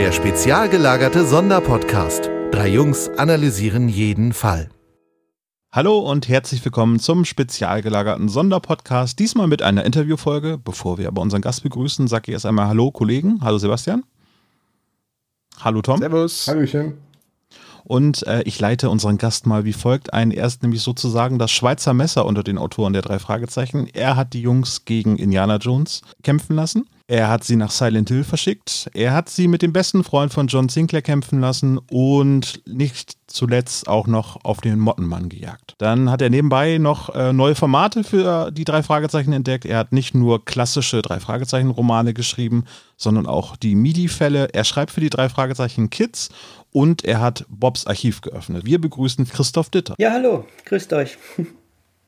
Der spezial gelagerte Sonderpodcast. Drei Jungs analysieren jeden Fall. Hallo und herzlich willkommen zum spezial gelagerten Sonderpodcast. Diesmal mit einer Interviewfolge. Bevor wir aber unseren Gast begrüßen, sage ich erst einmal Hallo Kollegen. Hallo Sebastian. Hallo Tom. Servus. Hallöchen. Und äh, ich leite unseren Gast mal wie folgt ein. Er ist nämlich sozusagen das Schweizer Messer unter den Autoren der drei Fragezeichen. Er hat die Jungs gegen Indiana Jones kämpfen lassen. Er hat sie nach Silent Hill verschickt. Er hat sie mit dem besten Freund von John Sinclair kämpfen lassen und nicht zuletzt auch noch auf den Mottenmann gejagt. Dann hat er nebenbei noch äh, neue Formate für die drei Fragezeichen entdeckt. Er hat nicht nur klassische drei Fragezeichen Romane geschrieben, sondern auch die MIDI-Fälle. Er schreibt für die drei Fragezeichen Kids und er hat Bobs Archiv geöffnet. Wir begrüßen Christoph Ditter. Ja, hallo, grüßt euch.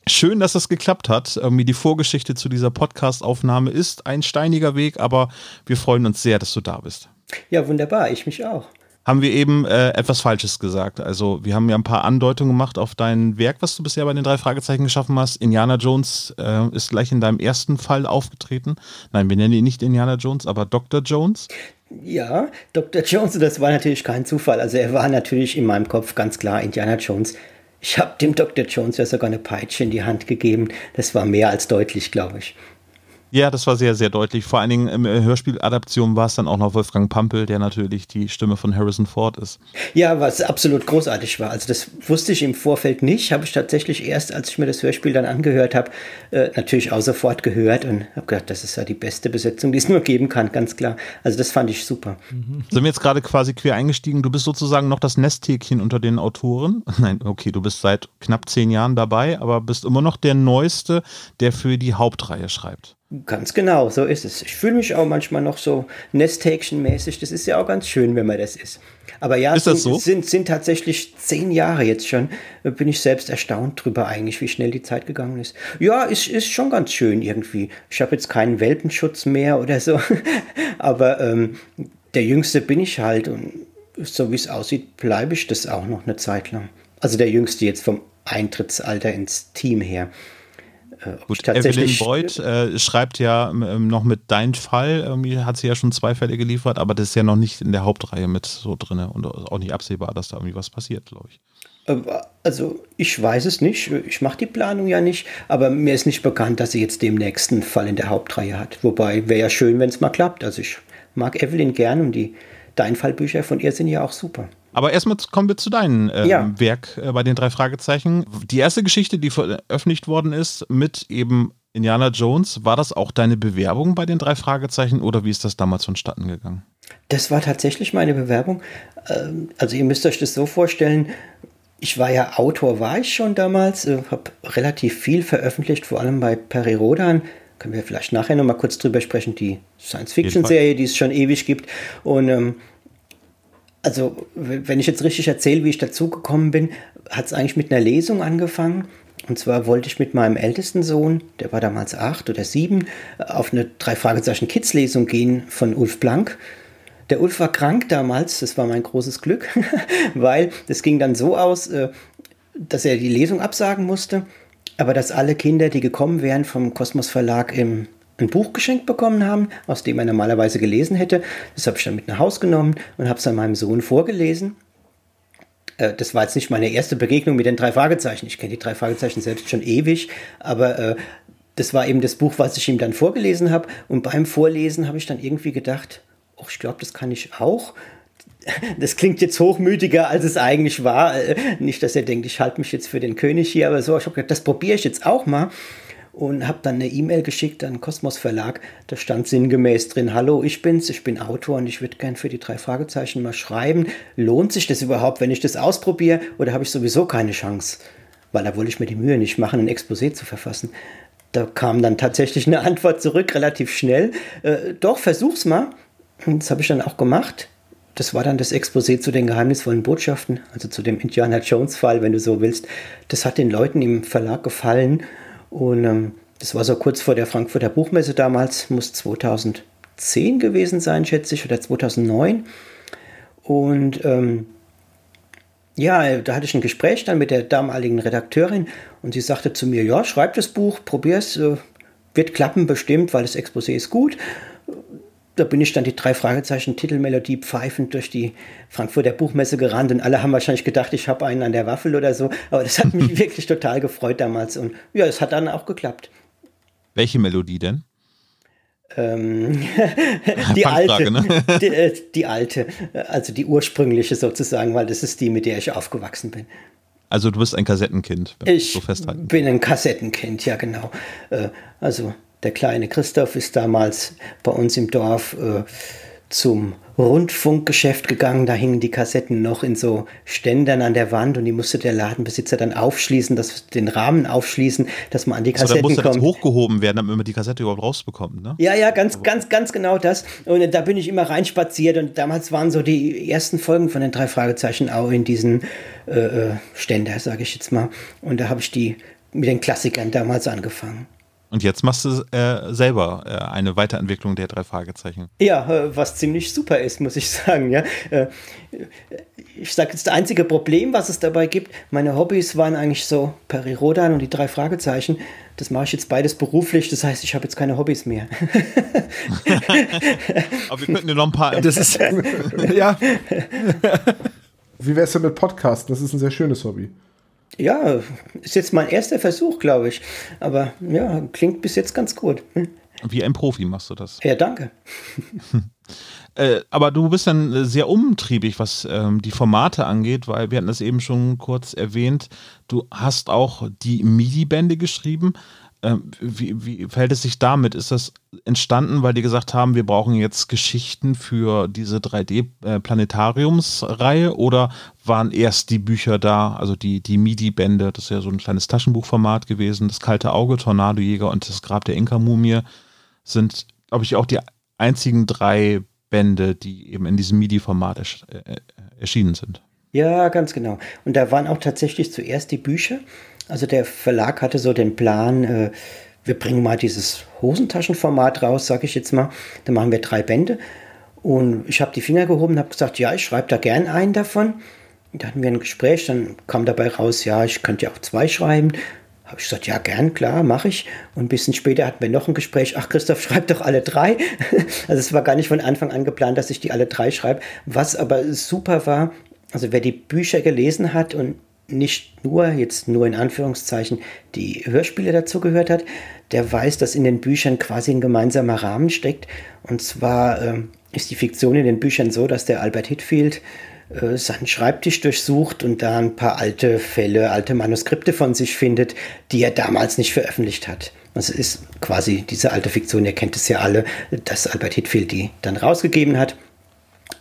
Schön, dass es geklappt hat. Irgendwie die Vorgeschichte zu dieser Podcast-Aufnahme ist ein steiniger Weg, aber wir freuen uns sehr, dass du da bist. Ja, wunderbar, ich mich auch. Haben wir eben äh, etwas Falsches gesagt. Also, wir haben ja ein paar Andeutungen gemacht auf dein Werk, was du bisher bei den drei Fragezeichen geschaffen hast. Indiana Jones äh, ist gleich in deinem ersten Fall aufgetreten. Nein, wir nennen ihn nicht Indiana Jones, aber Dr. Jones. Ja, Dr. Jones, das war natürlich kein Zufall. Also, er war natürlich in meinem Kopf ganz klar Indiana Jones. Ich habe dem Dr. Jones ja sogar eine Peitsche in die Hand gegeben. Das war mehr als deutlich, glaube ich. Ja, das war sehr, sehr deutlich. Vor allen Dingen in der Hörspieladaption war es dann auch noch Wolfgang Pampel, der natürlich die Stimme von Harrison Ford ist. Ja, was absolut großartig war. Also das wusste ich im Vorfeld nicht, habe ich tatsächlich erst, als ich mir das Hörspiel dann angehört habe, äh, natürlich auch sofort gehört und habe gedacht, das ist ja die beste Besetzung, die es nur geben kann, ganz klar. Also das fand ich super. Mhm. Sind wir jetzt gerade quasi quer eingestiegen? Du bist sozusagen noch das Nesthäkchen unter den Autoren. Nein, okay, du bist seit knapp zehn Jahren dabei, aber bist immer noch der Neueste, der für die Hauptreihe schreibt. Ganz genau, so ist es. Ich fühle mich auch manchmal noch so Nesthäkchen-mäßig. Das ist ja auch ganz schön, wenn man das ist. Aber ja, ist sind, so? sind, sind tatsächlich zehn Jahre jetzt schon. Bin ich selbst erstaunt drüber eigentlich, wie schnell die Zeit gegangen ist. Ja, ist, ist schon ganz schön irgendwie. Ich habe jetzt keinen Welpenschutz mehr oder so. Aber ähm, der Jüngste bin ich halt. Und so wie es aussieht, bleibe ich das auch noch eine Zeit lang. Also der Jüngste jetzt vom Eintrittsalter ins Team her. Äh, Gut, Evelyn Boyd äh, schreibt ja ähm, noch mit Dein Fall, irgendwie hat sie ja schon zwei Fälle geliefert, aber das ist ja noch nicht in der Hauptreihe mit so drin und auch nicht absehbar, dass da irgendwie was passiert, glaube ich. Äh, also ich weiß es nicht, ich mache die Planung ja nicht, aber mir ist nicht bekannt, dass sie jetzt den nächsten Fall in der Hauptreihe hat. Wobei wäre ja schön, wenn es mal klappt. Also ich mag Evelyn gern und die Dein Fallbücher von ihr sind ja auch super. Aber erstmal kommen wir zu deinem ähm, ja. Werk äh, bei den drei Fragezeichen. Die erste Geschichte, die veröffentlicht worden ist mit eben Indiana Jones, war das auch deine Bewerbung bei den drei Fragezeichen oder wie ist das damals vonstatten gegangen? Das war tatsächlich meine Bewerbung. Ähm, also ihr müsst euch das so vorstellen, ich war ja Autor, war ich schon damals, äh, habe relativ viel veröffentlicht, vor allem bei Perry Rodan. Können wir vielleicht nachher nochmal kurz drüber sprechen, die Science-Fiction-Serie, die es schon ewig gibt. Und ähm, also, wenn ich jetzt richtig erzähle, wie ich dazugekommen bin, hat es eigentlich mit einer Lesung angefangen. Und zwar wollte ich mit meinem ältesten Sohn, der war damals acht oder sieben, auf eine drei Fragezeichen Kids Lesung gehen von Ulf Blank. Der Ulf war krank damals, das war mein großes Glück, weil das ging dann so aus, äh, dass er die Lesung absagen musste, aber dass alle Kinder, die gekommen wären vom Kosmos Verlag im ein Buch geschenkt bekommen haben, aus dem er normalerweise gelesen hätte. Das habe ich dann mit nach Hause genommen und habe es dann meinem Sohn vorgelesen. Äh, das war jetzt nicht meine erste Begegnung mit den drei Fragezeichen. Ich kenne die drei Fragezeichen selbst schon ewig, aber äh, das war eben das Buch, was ich ihm dann vorgelesen habe. Und beim Vorlesen habe ich dann irgendwie gedacht, oh, ich glaube, das kann ich auch. Das klingt jetzt hochmütiger, als es eigentlich war. Äh, nicht, dass er denkt, ich halte mich jetzt für den König hier, aber so, ich habe gedacht, das probiere ich jetzt auch mal und habe dann eine E-Mail geschickt an Kosmos Verlag. Da stand sinngemäß drin: Hallo, ich bin's, ich bin Autor und ich würde gern für die drei Fragezeichen mal schreiben. Lohnt sich das überhaupt, wenn ich das ausprobiere, oder habe ich sowieso keine Chance? Weil da wollte ich mir die Mühe nicht machen, ein Exposé zu verfassen. Da kam dann tatsächlich eine Antwort zurück, relativ schnell. Äh, doch, versuch's mal. Und das habe ich dann auch gemacht. Das war dann das Exposé zu den geheimnisvollen Botschaften, also zu dem Indiana Jones-Fall, wenn du so willst. Das hat den Leuten im Verlag gefallen und ähm, das war so kurz vor der Frankfurter Buchmesse damals, muss 2010 gewesen sein, schätze ich, oder 2009. Und ähm, ja, da hatte ich ein Gespräch dann mit der damaligen Redakteurin und sie sagte zu mir, ja, schreib das Buch, probier es, äh, wird klappen bestimmt, weil das Exposé ist gut. Da bin ich dann die drei Fragezeichen Titelmelodie pfeifend durch die Frankfurter Buchmesse gerannt und alle haben wahrscheinlich gedacht, ich habe einen an der Waffel oder so. Aber das hat mich wirklich total gefreut damals und ja, es hat dann auch geklappt. Welche Melodie denn? Ähm, die alte, ne? die, äh, die, alte, also die ursprüngliche sozusagen, weil das ist die, mit der ich aufgewachsen bin. Also du bist ein Kassettenkind, wenn ich so festhalten. bin ein Kassettenkind, ja genau. Äh, also der kleine Christoph ist damals bei uns im Dorf äh, zum Rundfunkgeschäft gegangen. Da hingen die Kassetten noch in so Ständern an der Wand und die musste der Ladenbesitzer dann aufschließen, das, den Rahmen aufschließen, dass man an die Kassetten also, da kommt. hochgehoben werden, damit man die Kassette überhaupt rausbekommt, ne? Ja, ja, ganz, ganz, ganz genau das. Und da bin ich immer reinspaziert und damals waren so die ersten Folgen von den drei Fragezeichen auch in diesen äh, äh Ständer, sage ich jetzt mal. Und da habe ich die mit den Klassikern damals angefangen. Und jetzt machst du äh, selber äh, eine Weiterentwicklung der drei Fragezeichen. Ja, äh, was ziemlich super ist, muss ich sagen. Ja. Äh, ich sage jetzt, das einzige Problem, was es dabei gibt, meine Hobbys waren eigentlich so Peri Rodan und die drei Fragezeichen. Das mache ich jetzt beides beruflich, das heißt, ich habe jetzt keine Hobbys mehr. Aber wir könnten dir noch ein paar. Das ist, ja. Wie wär's denn mit Podcasten? Das ist ein sehr schönes Hobby. Ja, ist jetzt mein erster Versuch, glaube ich. Aber ja, klingt bis jetzt ganz gut. Hm. Wie ein Profi machst du das. Ja, danke. äh, aber du bist dann sehr umtriebig, was ähm, die Formate angeht, weil wir hatten das eben schon kurz erwähnt. Du hast auch die MIDI-Bände geschrieben. Ähm, wie, wie verhält es sich damit? Ist das entstanden, weil die gesagt haben, wir brauchen jetzt Geschichten für diese 3D-Planetariumsreihe äh, oder waren erst die Bücher da, also die, die MIDI-Bände, das ist ja so ein kleines Taschenbuchformat gewesen, das kalte Auge, Tornadojäger und das Grab der Inka-Mumie sind, glaube ich, auch die einzigen drei Bände, die eben in diesem MIDI-Format ersch äh, erschienen sind. Ja, ganz genau. Und da waren auch tatsächlich zuerst die Bücher also der Verlag hatte so den Plan, äh, wir bringen mal dieses Hosentaschenformat raus, sage ich jetzt mal. Dann machen wir drei Bände. Und ich habe die Finger gehoben und habe gesagt, ja, ich schreibe da gern einen davon. Da hatten wir ein Gespräch, dann kam dabei raus, ja, ich könnte ja auch zwei schreiben. Habe ich gesagt, ja, gern, klar, mache ich. Und ein bisschen später hatten wir noch ein Gespräch, ach, Christoph, schreib doch alle drei. also es war gar nicht von Anfang an geplant, dass ich die alle drei schreibe. Was aber super war, also wer die Bücher gelesen hat und nicht nur, jetzt nur in Anführungszeichen, die Hörspiele dazu gehört hat, der weiß, dass in den Büchern quasi ein gemeinsamer Rahmen steckt. Und zwar äh, ist die Fiktion in den Büchern so, dass der Albert Hitfield äh, seinen Schreibtisch durchsucht und da ein paar alte Fälle, alte Manuskripte von sich findet, die er damals nicht veröffentlicht hat. Das ist quasi diese alte Fiktion, ihr kennt es ja alle, dass Albert Hitfield die dann rausgegeben hat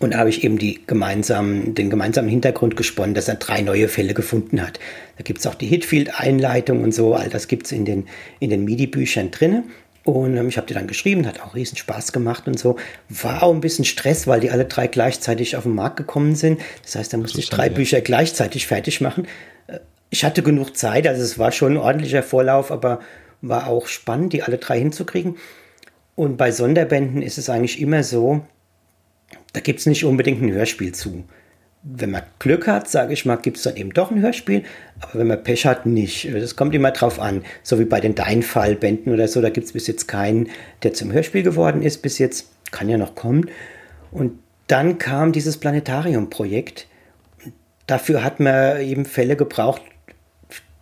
und da habe ich eben die gemeinsamen, den gemeinsamen Hintergrund gesponnen, dass er drei neue Fälle gefunden hat. Da gibt es auch die Hitfield-Einleitung und so, all das gibt es in den, in den MIDI-Büchern drin. Und ähm, ich habe die dann geschrieben, hat auch riesen Spaß gemacht und so. War auch ein bisschen Stress, weil die alle drei gleichzeitig auf den Markt gekommen sind. Das heißt, da musste ich drei Bücher gleichzeitig fertig machen. Äh, ich hatte genug Zeit, also es war schon ein ordentlicher Vorlauf, aber war auch spannend, die alle drei hinzukriegen. Und bei Sonderbänden ist es eigentlich immer so, da gibt es nicht unbedingt ein Hörspiel zu. Wenn man Glück hat, sage ich mal, gibt es dann eben doch ein Hörspiel, aber wenn man Pech hat, nicht. Das kommt immer drauf an. So wie bei den Deinfall-Bänden oder so, da gibt es bis jetzt keinen, der zum Hörspiel geworden ist. Bis jetzt kann ja noch kommen. Und dann kam dieses Planetarium-Projekt. Dafür hat man eben Fälle gebraucht,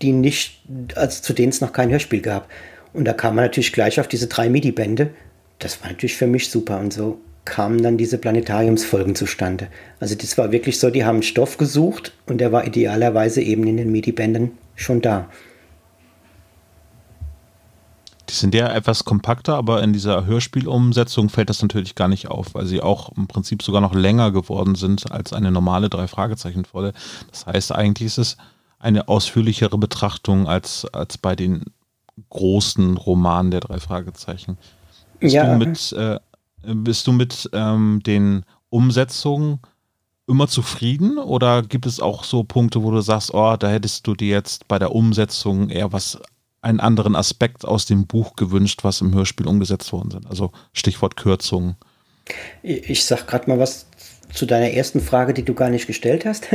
die nicht, also zu denen es noch kein Hörspiel gab. Und da kam man natürlich gleich auf diese drei MIDI-Bände. Das war natürlich für mich super und so kamen dann diese Planetariumsfolgen zustande. Also das war wirklich so, die haben Stoff gesucht und der war idealerweise eben in den MIDI-Bänden schon da. Die sind ja etwas kompakter, aber in dieser Hörspielumsetzung fällt das natürlich gar nicht auf, weil sie auch im Prinzip sogar noch länger geworden sind als eine normale Drei-Fragezeichen-Volle. Das heißt, eigentlich ist es eine ausführlichere Betrachtung als, als bei den großen Romanen der drei Fragezeichen. Bist ja. du mit äh, bist du mit ähm, den Umsetzungen immer zufrieden oder gibt es auch so Punkte, wo du sagst, oh, da hättest du dir jetzt bei der Umsetzung eher was, einen anderen Aspekt aus dem Buch gewünscht, was im Hörspiel umgesetzt worden sind? Also Stichwort Kürzungen. Ich sag gerade mal was zu deiner ersten Frage, die du gar nicht gestellt hast.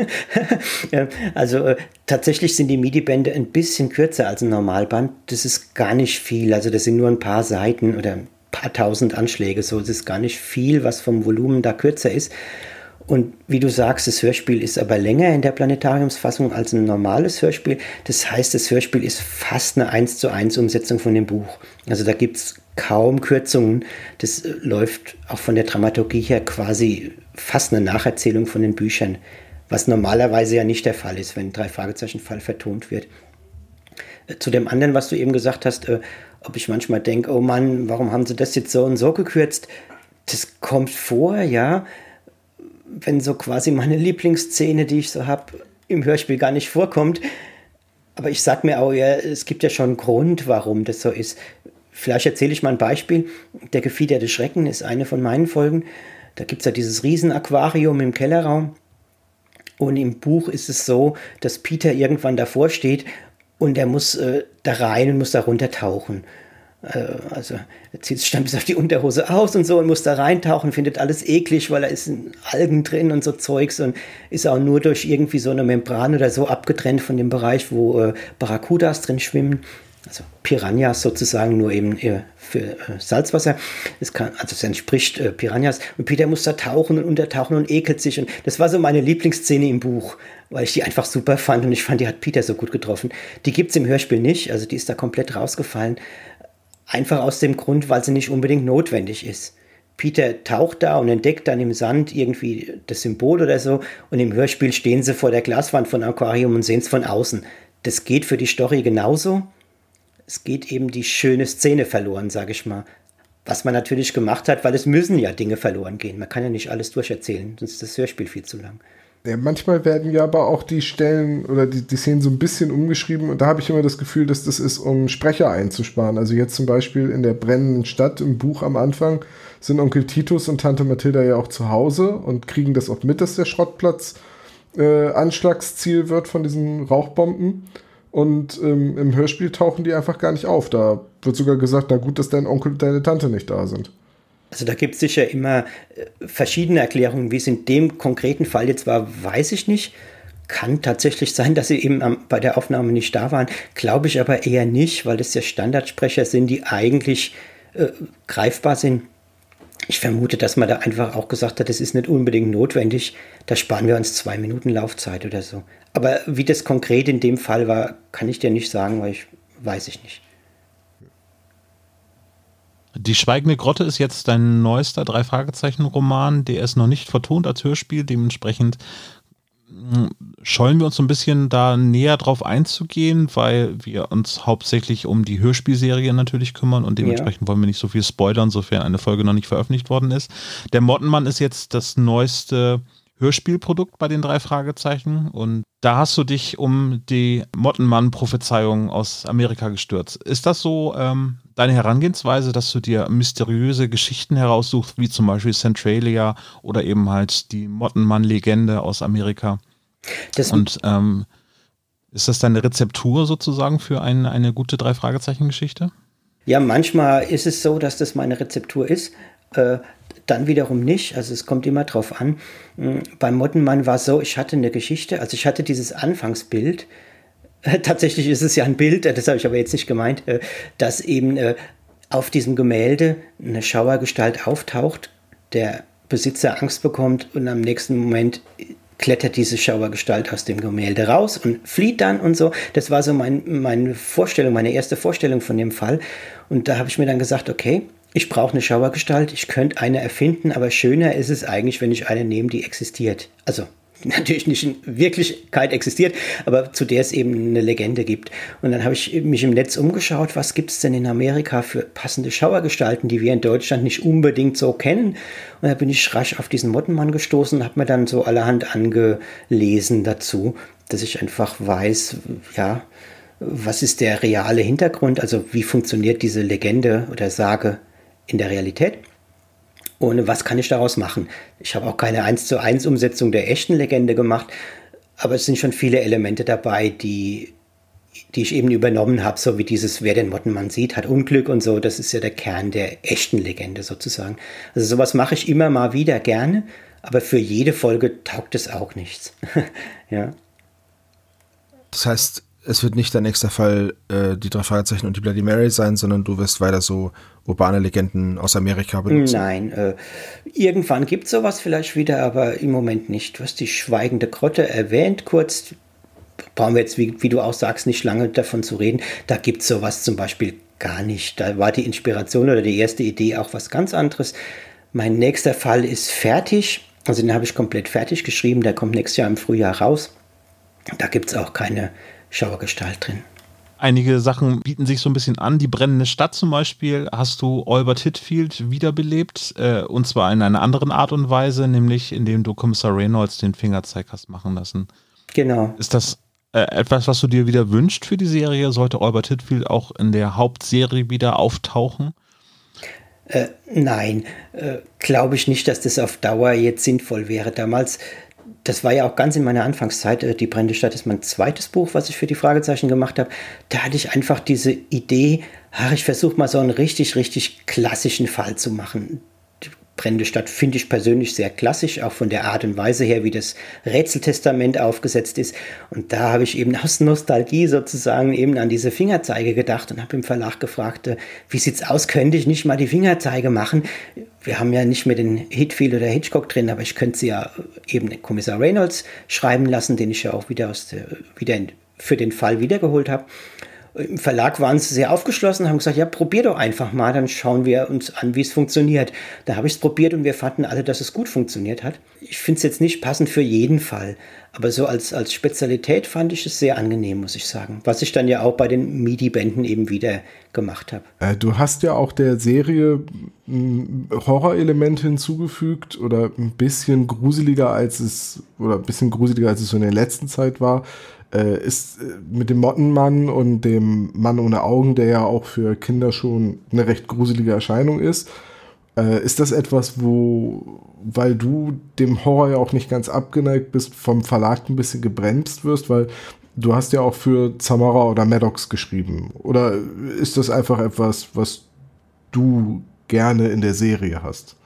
also äh, tatsächlich sind die MIDI-Bände ein bisschen kürzer als ein Normalband. Das ist gar nicht viel. Also das sind nur ein paar Seiten oder paar tausend Anschläge. So es ist gar nicht viel, was vom Volumen da kürzer ist. Und wie du sagst, das Hörspiel ist aber länger in der Planetariumsfassung als ein normales Hörspiel. Das heißt, das Hörspiel ist fast eine 1 zu 1 Umsetzung von dem Buch. Also da gibt es kaum Kürzungen. Das äh, läuft auch von der Dramaturgie her quasi fast eine Nacherzählung von den Büchern, was normalerweise ja nicht der Fall ist, wenn drei Fragezeichen Fall vertont wird. Äh, zu dem anderen, was du eben gesagt hast, äh, ob ich manchmal denke, oh Mann, warum haben sie das jetzt so und so gekürzt? Das kommt vor, ja wenn so quasi meine Lieblingsszene, die ich so habe, im Hörspiel gar nicht vorkommt. Aber ich sag mir auch, ja, es gibt ja schon einen Grund, warum das so ist. Vielleicht erzähle ich mal ein Beispiel. Der gefiederte Schrecken ist eine von meinen Folgen. Da gibt es ja dieses Riesenaquarium im Kellerraum. Und im Buch ist es so, dass Peter irgendwann davor steht und er muss äh, da rein und muss da runter tauchen. Äh, also er zieht sich dann bis auf die Unterhose aus und so und muss da reintauchen, findet alles eklig, weil da ist Algen drin und so Zeugs und ist auch nur durch irgendwie so eine Membran oder so abgetrennt von dem Bereich, wo äh, Barracudas drin schwimmen. Also Piranhas sozusagen, nur eben äh, für äh, Salzwasser. Es kann, also es entspricht äh, Piranhas. Und Peter muss da tauchen und untertauchen und ekelt sich. Und das war so meine Lieblingsszene im Buch, weil ich die einfach super fand und ich fand, die hat Peter so gut getroffen. Die gibt es im Hörspiel nicht, also die ist da komplett rausgefallen. Einfach aus dem Grund, weil sie nicht unbedingt notwendig ist. Peter taucht da und entdeckt dann im Sand irgendwie das Symbol oder so und im Hörspiel stehen sie vor der Glaswand von Aquarium und sehen es von außen. Das geht für die Story genauso. Es geht eben die schöne Szene verloren, sage ich mal. Was man natürlich gemacht hat, weil es müssen ja Dinge verloren gehen. Man kann ja nicht alles durcherzählen, sonst ist das Hörspiel viel zu lang. Ja, manchmal werden ja aber auch die Stellen oder die, die Szenen so ein bisschen umgeschrieben und da habe ich immer das Gefühl, dass das ist, um Sprecher einzusparen. Also jetzt zum Beispiel in der brennenden Stadt im Buch am Anfang sind Onkel Titus und Tante Mathilda ja auch zu Hause und kriegen das auch mit, dass der Schrottplatz äh, Anschlagsziel wird von diesen Rauchbomben. Und ähm, im Hörspiel tauchen die einfach gar nicht auf. Da wird sogar gesagt, na gut, dass dein Onkel und deine Tante nicht da sind. Also da gibt es sicher immer äh, verschiedene Erklärungen. Wie es in dem konkreten Fall jetzt war, weiß ich nicht. Kann tatsächlich sein, dass sie eben bei der Aufnahme nicht da waren. Glaube ich aber eher nicht, weil das ja Standardsprecher sind, die eigentlich äh, greifbar sind. Ich vermute, dass man da einfach auch gesagt hat, das ist nicht unbedingt notwendig. Da sparen wir uns zwei Minuten Laufzeit oder so. Aber wie das konkret in dem Fall war, kann ich dir nicht sagen, weil ich weiß ich nicht. Die Schweigende Grotte ist jetzt dein neuester Drei-Fragezeichen-Roman. Der ist noch nicht vertont als Hörspiel. Dementsprechend scheuen wir uns so ein bisschen da näher drauf einzugehen, weil wir uns hauptsächlich um die Hörspielserie natürlich kümmern und dementsprechend ja. wollen wir nicht so viel spoilern, sofern eine Folge noch nicht veröffentlicht worden ist. Der Mottenmann ist jetzt das neueste Hörspielprodukt bei den drei Fragezeichen und da hast du dich um die Mottenmann-Prophezeiung aus Amerika gestürzt. Ist das so ähm, deine Herangehensweise, dass du dir mysteriöse Geschichten heraussuchst, wie zum Beispiel Centralia oder eben halt die Mottenmann-Legende aus Amerika? Das Und ähm, ist das deine Rezeptur sozusagen für eine, eine gute Drei-Fragezeichen-Geschichte? Ja, manchmal ist es so, dass das meine Rezeptur ist. Äh, dann wiederum nicht. Also es kommt immer drauf an. Hm, beim Mottenmann war es so, ich hatte eine Geschichte, also ich hatte dieses Anfangsbild, tatsächlich ist es ja ein Bild, das habe ich aber jetzt nicht gemeint, äh, dass eben äh, auf diesem Gemälde eine Schauergestalt auftaucht, der Besitzer Angst bekommt und am nächsten Moment klettert diese Schauergestalt aus dem Gemälde raus und flieht dann und so. Das war so mein, meine Vorstellung, meine erste Vorstellung von dem Fall. Und da habe ich mir dann gesagt, okay, ich brauche eine Schauergestalt, ich könnte eine erfinden, aber schöner ist es eigentlich, wenn ich eine nehme, die existiert. Also natürlich nicht in Wirklichkeit existiert, aber zu der es eben eine Legende gibt. Und dann habe ich mich im Netz umgeschaut, was gibt es denn in Amerika für passende Schauergestalten, die wir in Deutschland nicht unbedingt so kennen. Und da bin ich rasch auf diesen Mottenmann gestoßen und habe mir dann so allerhand angelesen dazu, dass ich einfach weiß, ja, was ist der reale Hintergrund, also wie funktioniert diese Legende oder Sage in der Realität. Und was kann ich daraus machen? Ich habe auch keine 1 zu 1 Umsetzung der echten Legende gemacht, aber es sind schon viele Elemente dabei, die, die ich eben übernommen habe, so wie dieses, wer den Mottenmann sieht, hat Unglück und so. Das ist ja der Kern der echten Legende sozusagen. Also sowas mache ich immer mal wieder gerne, aber für jede Folge taugt es auch nichts. ja. Das heißt, es wird nicht der nächste Fall äh, die drei Fragezeichen und die Bloody Mary sein, sondern du wirst weiter so urbane Legenden aus Amerika benutzen. Nein, äh, irgendwann gibt es sowas vielleicht wieder, aber im Moment nicht. Du hast die schweigende Grotte erwähnt, kurz. Brauchen wir jetzt, wie, wie du auch sagst, nicht lange davon zu reden. Da gibt es sowas zum Beispiel gar nicht. Da war die Inspiration oder die erste Idee auch was ganz anderes. Mein nächster Fall ist fertig. Also den habe ich komplett fertig geschrieben. Der kommt nächstes Jahr im Frühjahr raus. Da gibt es auch keine Schauergestalt drin. Einige Sachen bieten sich so ein bisschen an. Die brennende Stadt zum Beispiel hast du Albert Hitfield wiederbelebt. Äh, und zwar in einer anderen Art und Weise, nämlich indem du Kommissar Reynolds den Fingerzeig hast machen lassen. Genau. Ist das äh, etwas, was du dir wieder wünscht für die Serie? Sollte Albert Hitfield auch in der Hauptserie wieder auftauchen? Äh, nein, äh, glaube ich nicht, dass das auf Dauer jetzt sinnvoll wäre. Damals das war ja auch ganz in meiner Anfangszeit. Äh, die Brennende Stadt ist mein zweites Buch, was ich für die Fragezeichen gemacht habe. Da hatte ich einfach diese Idee, ach, ich versuche mal so einen richtig, richtig klassischen Fall zu machen. Brennende Stadt finde ich persönlich sehr klassisch, auch von der Art und Weise her, wie das Rätseltestament aufgesetzt ist. Und da habe ich eben aus Nostalgie sozusagen eben an diese Fingerzeige gedacht und habe im Verlag gefragt, äh, wie sieht's aus, könnte ich nicht mal die Fingerzeige machen? Wir haben ja nicht mehr den Hitfield oder Hitchcock drin, aber ich könnte sie ja eben Kommissar Reynolds schreiben lassen, den ich ja auch wieder, aus der, wieder für den Fall wiedergeholt habe. Im Verlag waren sie sehr aufgeschlossen, haben gesagt, ja, probier doch einfach mal, dann schauen wir uns an, wie es funktioniert. Da habe ich es probiert und wir fanden alle, dass es gut funktioniert hat. Ich finde es jetzt nicht passend für jeden Fall, aber so als, als Spezialität fand ich es sehr angenehm, muss ich sagen. Was ich dann ja auch bei den MIDI-Bänden eben wieder gemacht habe. Äh, du hast ja auch der Serie Horrorelemente hinzugefügt oder ein bisschen gruseliger als es oder ein bisschen gruseliger als es so in der letzten Zeit war äh, ist äh, mit dem Mottenmann und dem Mann ohne Augen, der ja auch für Kinder schon eine recht gruselige Erscheinung ist, äh, ist das etwas, wo, weil du dem Horror ja auch nicht ganz abgeneigt bist, vom Verlag ein bisschen gebremst wirst, weil du hast ja auch für Zamora oder Maddox geschrieben. Oder ist das einfach etwas, was du gerne in der Serie hast?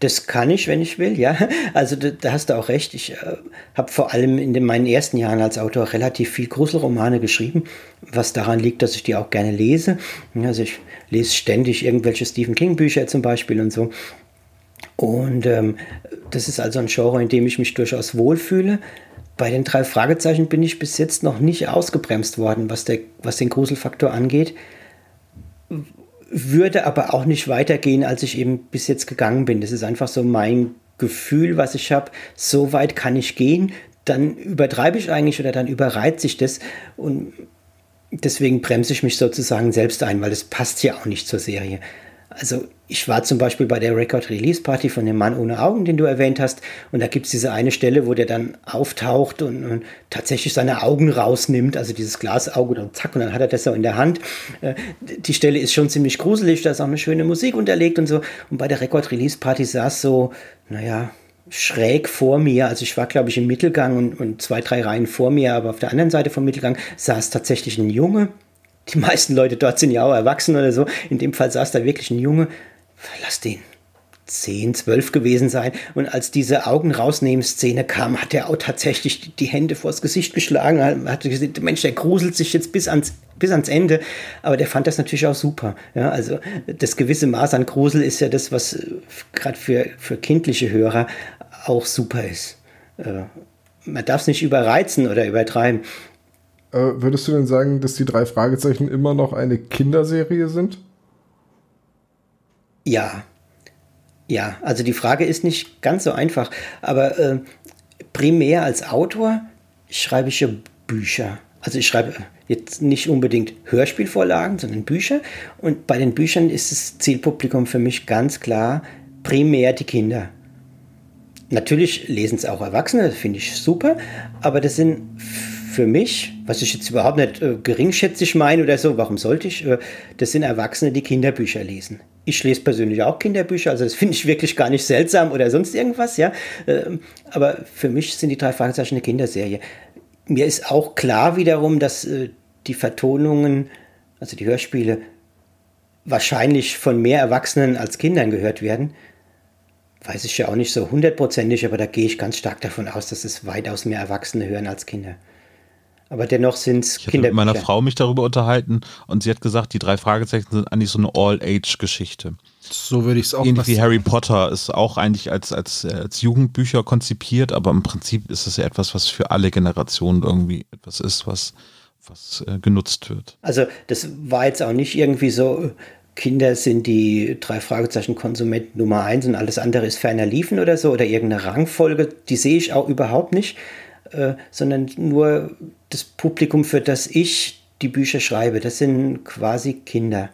Das kann ich, wenn ich will, ja. Also da, da hast du auch recht. Ich äh, habe vor allem in den, meinen ersten Jahren als Autor relativ viel Gruselromane geschrieben, was daran liegt, dass ich die auch gerne lese. Also ich lese ständig irgendwelche Stephen King Bücher zum Beispiel und so. Und ähm, das ist also ein Genre, in dem ich mich durchaus wohlfühle. Bei den drei Fragezeichen bin ich bis jetzt noch nicht ausgebremst worden, was, der, was den Gruselfaktor angeht würde aber auch nicht weitergehen, als ich eben bis jetzt gegangen bin. Das ist einfach so mein Gefühl, was ich habe. So weit kann ich gehen, dann übertreibe ich eigentlich oder dann überreizt sich das und deswegen bremse ich mich sozusagen selbst ein, weil es passt ja auch nicht zur Serie. Also ich war zum Beispiel bei der Record Release Party von dem Mann ohne Augen, den du erwähnt hast, und da gibt es diese eine Stelle, wo der dann auftaucht und, und, tatsächlich seine Augen rausnimmt, also dieses Glasauge und zack, und dann hat er das so in der Hand. Äh, die Stelle ist schon ziemlich gruselig, da ist auch eine schöne Musik unterlegt und so. Und bei der Record Release Party saß so, naja, schräg vor mir, also ich war glaube ich im Mittelgang und, und zwei, drei Reihen vor mir, aber auf der anderen Seite vom Mittelgang saß tatsächlich ein Junge, die meisten Leute dort sind ja auch erwachsen oder so. In dem Fall saß da wirklich ein Junge. Lass den 10, 12 gewesen sein. Und als diese Augen rausnehmen Szene kam, hat er auch tatsächlich die Hände vors Gesicht geschlagen. Hat gesagt, Mensch, der gruselt sich jetzt bis ans, bis ans Ende. Aber der fand das natürlich auch super. Ja, also das gewisse Maß an Grusel ist ja das, was äh, gerade für, für kindliche Hörer auch super ist. Äh, man darf es nicht überreizen oder übertreiben. Äh, würdest du denn sagen, dass die drei Fragezeichen immer noch eine Kinderserie sind? Ja. Ja, also die Frage ist nicht ganz so einfach, aber äh, primär als Autor schreibe ich ja Bücher. Also ich schreibe jetzt nicht unbedingt Hörspielvorlagen, sondern Bücher. Und bei den Büchern ist das Zielpublikum für mich ganz klar primär die Kinder. Natürlich lesen es auch Erwachsene, das finde ich super, aber das sind für mich, was ich jetzt überhaupt nicht äh, geringschätzig meine oder so, warum sollte ich? Äh, das sind Erwachsene, die Kinderbücher lesen. Ich lese persönlich auch Kinderbücher, also das finde ich wirklich gar nicht seltsam oder sonst irgendwas, ja. Ähm, aber für mich sind die drei Fragezeichen eine Kinderserie. Mir ist auch klar wiederum, dass äh, die Vertonungen, also die Hörspiele, wahrscheinlich von mehr Erwachsenen als Kindern gehört werden. Weiß ich ja auch nicht so hundertprozentig, aber da gehe ich ganz stark davon aus, dass es weitaus mehr Erwachsene hören als Kinder. Aber dennoch sind es Kinderbücher. Ich habe mit meiner Frau mich darüber unterhalten und sie hat gesagt, die drei Fragezeichen sind eigentlich so eine All-Age-Geschichte. So würde ich es auch Ähnlich wie Harry Potter ist auch eigentlich als, als, als Jugendbücher konzipiert, aber im Prinzip ist es ja etwas, was für alle Generationen irgendwie etwas ist, was, was äh, genutzt wird. Also das war jetzt auch nicht irgendwie so, Kinder sind die drei Fragezeichen Konsument Nummer eins und alles andere ist ferner liefen oder so oder irgendeine Rangfolge, die sehe ich auch überhaupt nicht, äh, sondern nur das Publikum, für das ich die Bücher schreibe, das sind quasi Kinder.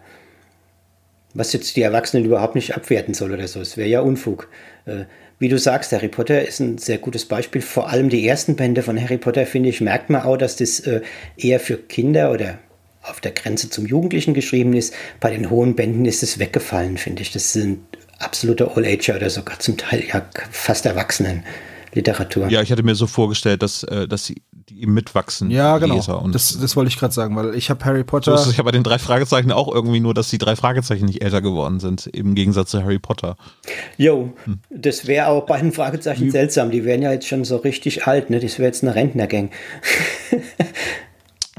Was jetzt die Erwachsenen überhaupt nicht abwerten soll oder so, es wäre ja Unfug. Äh, wie du sagst, Harry Potter ist ein sehr gutes Beispiel. Vor allem die ersten Bände von Harry Potter, finde ich, merkt man auch, dass das äh, eher für Kinder oder auf der Grenze zum Jugendlichen geschrieben ist. Bei den hohen Bänden ist es weggefallen, finde ich. Das sind absolute All-Ager oder sogar zum Teil ja fast Erwachsenen. Literatur. Ja, ich hatte mir so vorgestellt, dass, äh, dass ihm mitwachsen. Ja, genau. das, das wollte ich gerade sagen, weil ich habe Harry Potter. So ist es ja bei den drei Fragezeichen auch irgendwie nur, dass die drei Fragezeichen nicht älter geworden sind, im Gegensatz zu Harry Potter. Jo, hm. das wäre auch bei den Fragezeichen Wie? seltsam. Die wären ja jetzt schon so richtig alt, ne? Das wäre jetzt eine Rentnergang.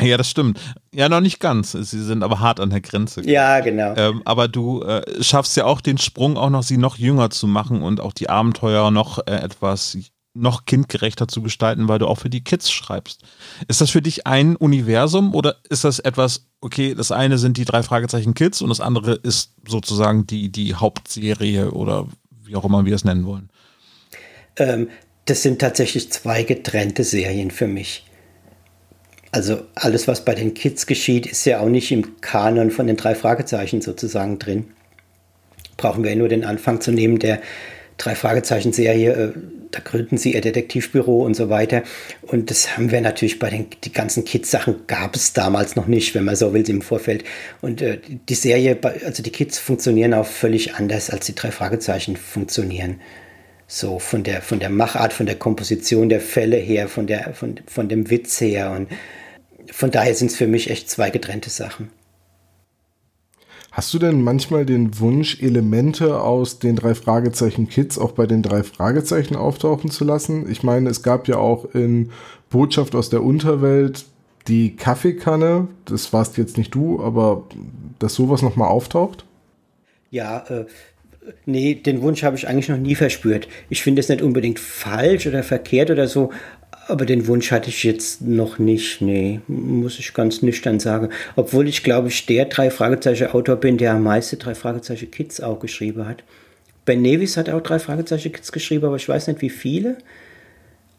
Ja, das stimmt. Ja, noch nicht ganz. Sie sind aber hart an der Grenze. Ja, genau. Ähm, aber du äh, schaffst ja auch den Sprung, auch noch sie noch jünger zu machen und auch die Abenteuer noch äh, etwas noch kindgerechter zu gestalten, weil du auch für die Kids schreibst. Ist das für dich ein Universum oder ist das etwas, okay, das eine sind die drei Fragezeichen Kids und das andere ist sozusagen die, die Hauptserie oder wie auch immer wir es nennen wollen? Ähm, das sind tatsächlich zwei getrennte Serien für mich. Also alles, was bei den Kids geschieht, ist ja auch nicht im Kanon von den drei Fragezeichen sozusagen drin. Brauchen wir nur den Anfang zu nehmen, der drei Fragezeichen-Serie, äh, da gründen sie ihr Detektivbüro und so weiter. Und das haben wir natürlich bei den die ganzen Kids-Sachen gab es damals noch nicht, wenn man so will, im Vorfeld. Und äh, die Serie, also die Kids funktionieren auch völlig anders, als die drei Fragezeichen funktionieren. So von der, von der Machart, von der Komposition der Fälle her, von, der, von, von dem Witz her und von daher sind es für mich echt zwei getrennte Sachen. Hast du denn manchmal den Wunsch, Elemente aus den drei Fragezeichen Kids auch bei den drei Fragezeichen auftauchen zu lassen? Ich meine, es gab ja auch in Botschaft aus der Unterwelt die Kaffeekanne. Das warst jetzt nicht du, aber dass sowas nochmal auftaucht? Ja, äh, nee, den Wunsch habe ich eigentlich noch nie verspürt. Ich finde es nicht unbedingt falsch oder verkehrt oder so, aber den Wunsch hatte ich jetzt noch nicht, nee, muss ich ganz nüchtern sagen. Obwohl ich, glaube ich, der drei Fragezeichen Autor bin, der am meisten drei Fragezeichen Kids auch geschrieben hat. Ben Nevis hat auch drei Fragezeichen Kids geschrieben, aber ich weiß nicht, wie viele.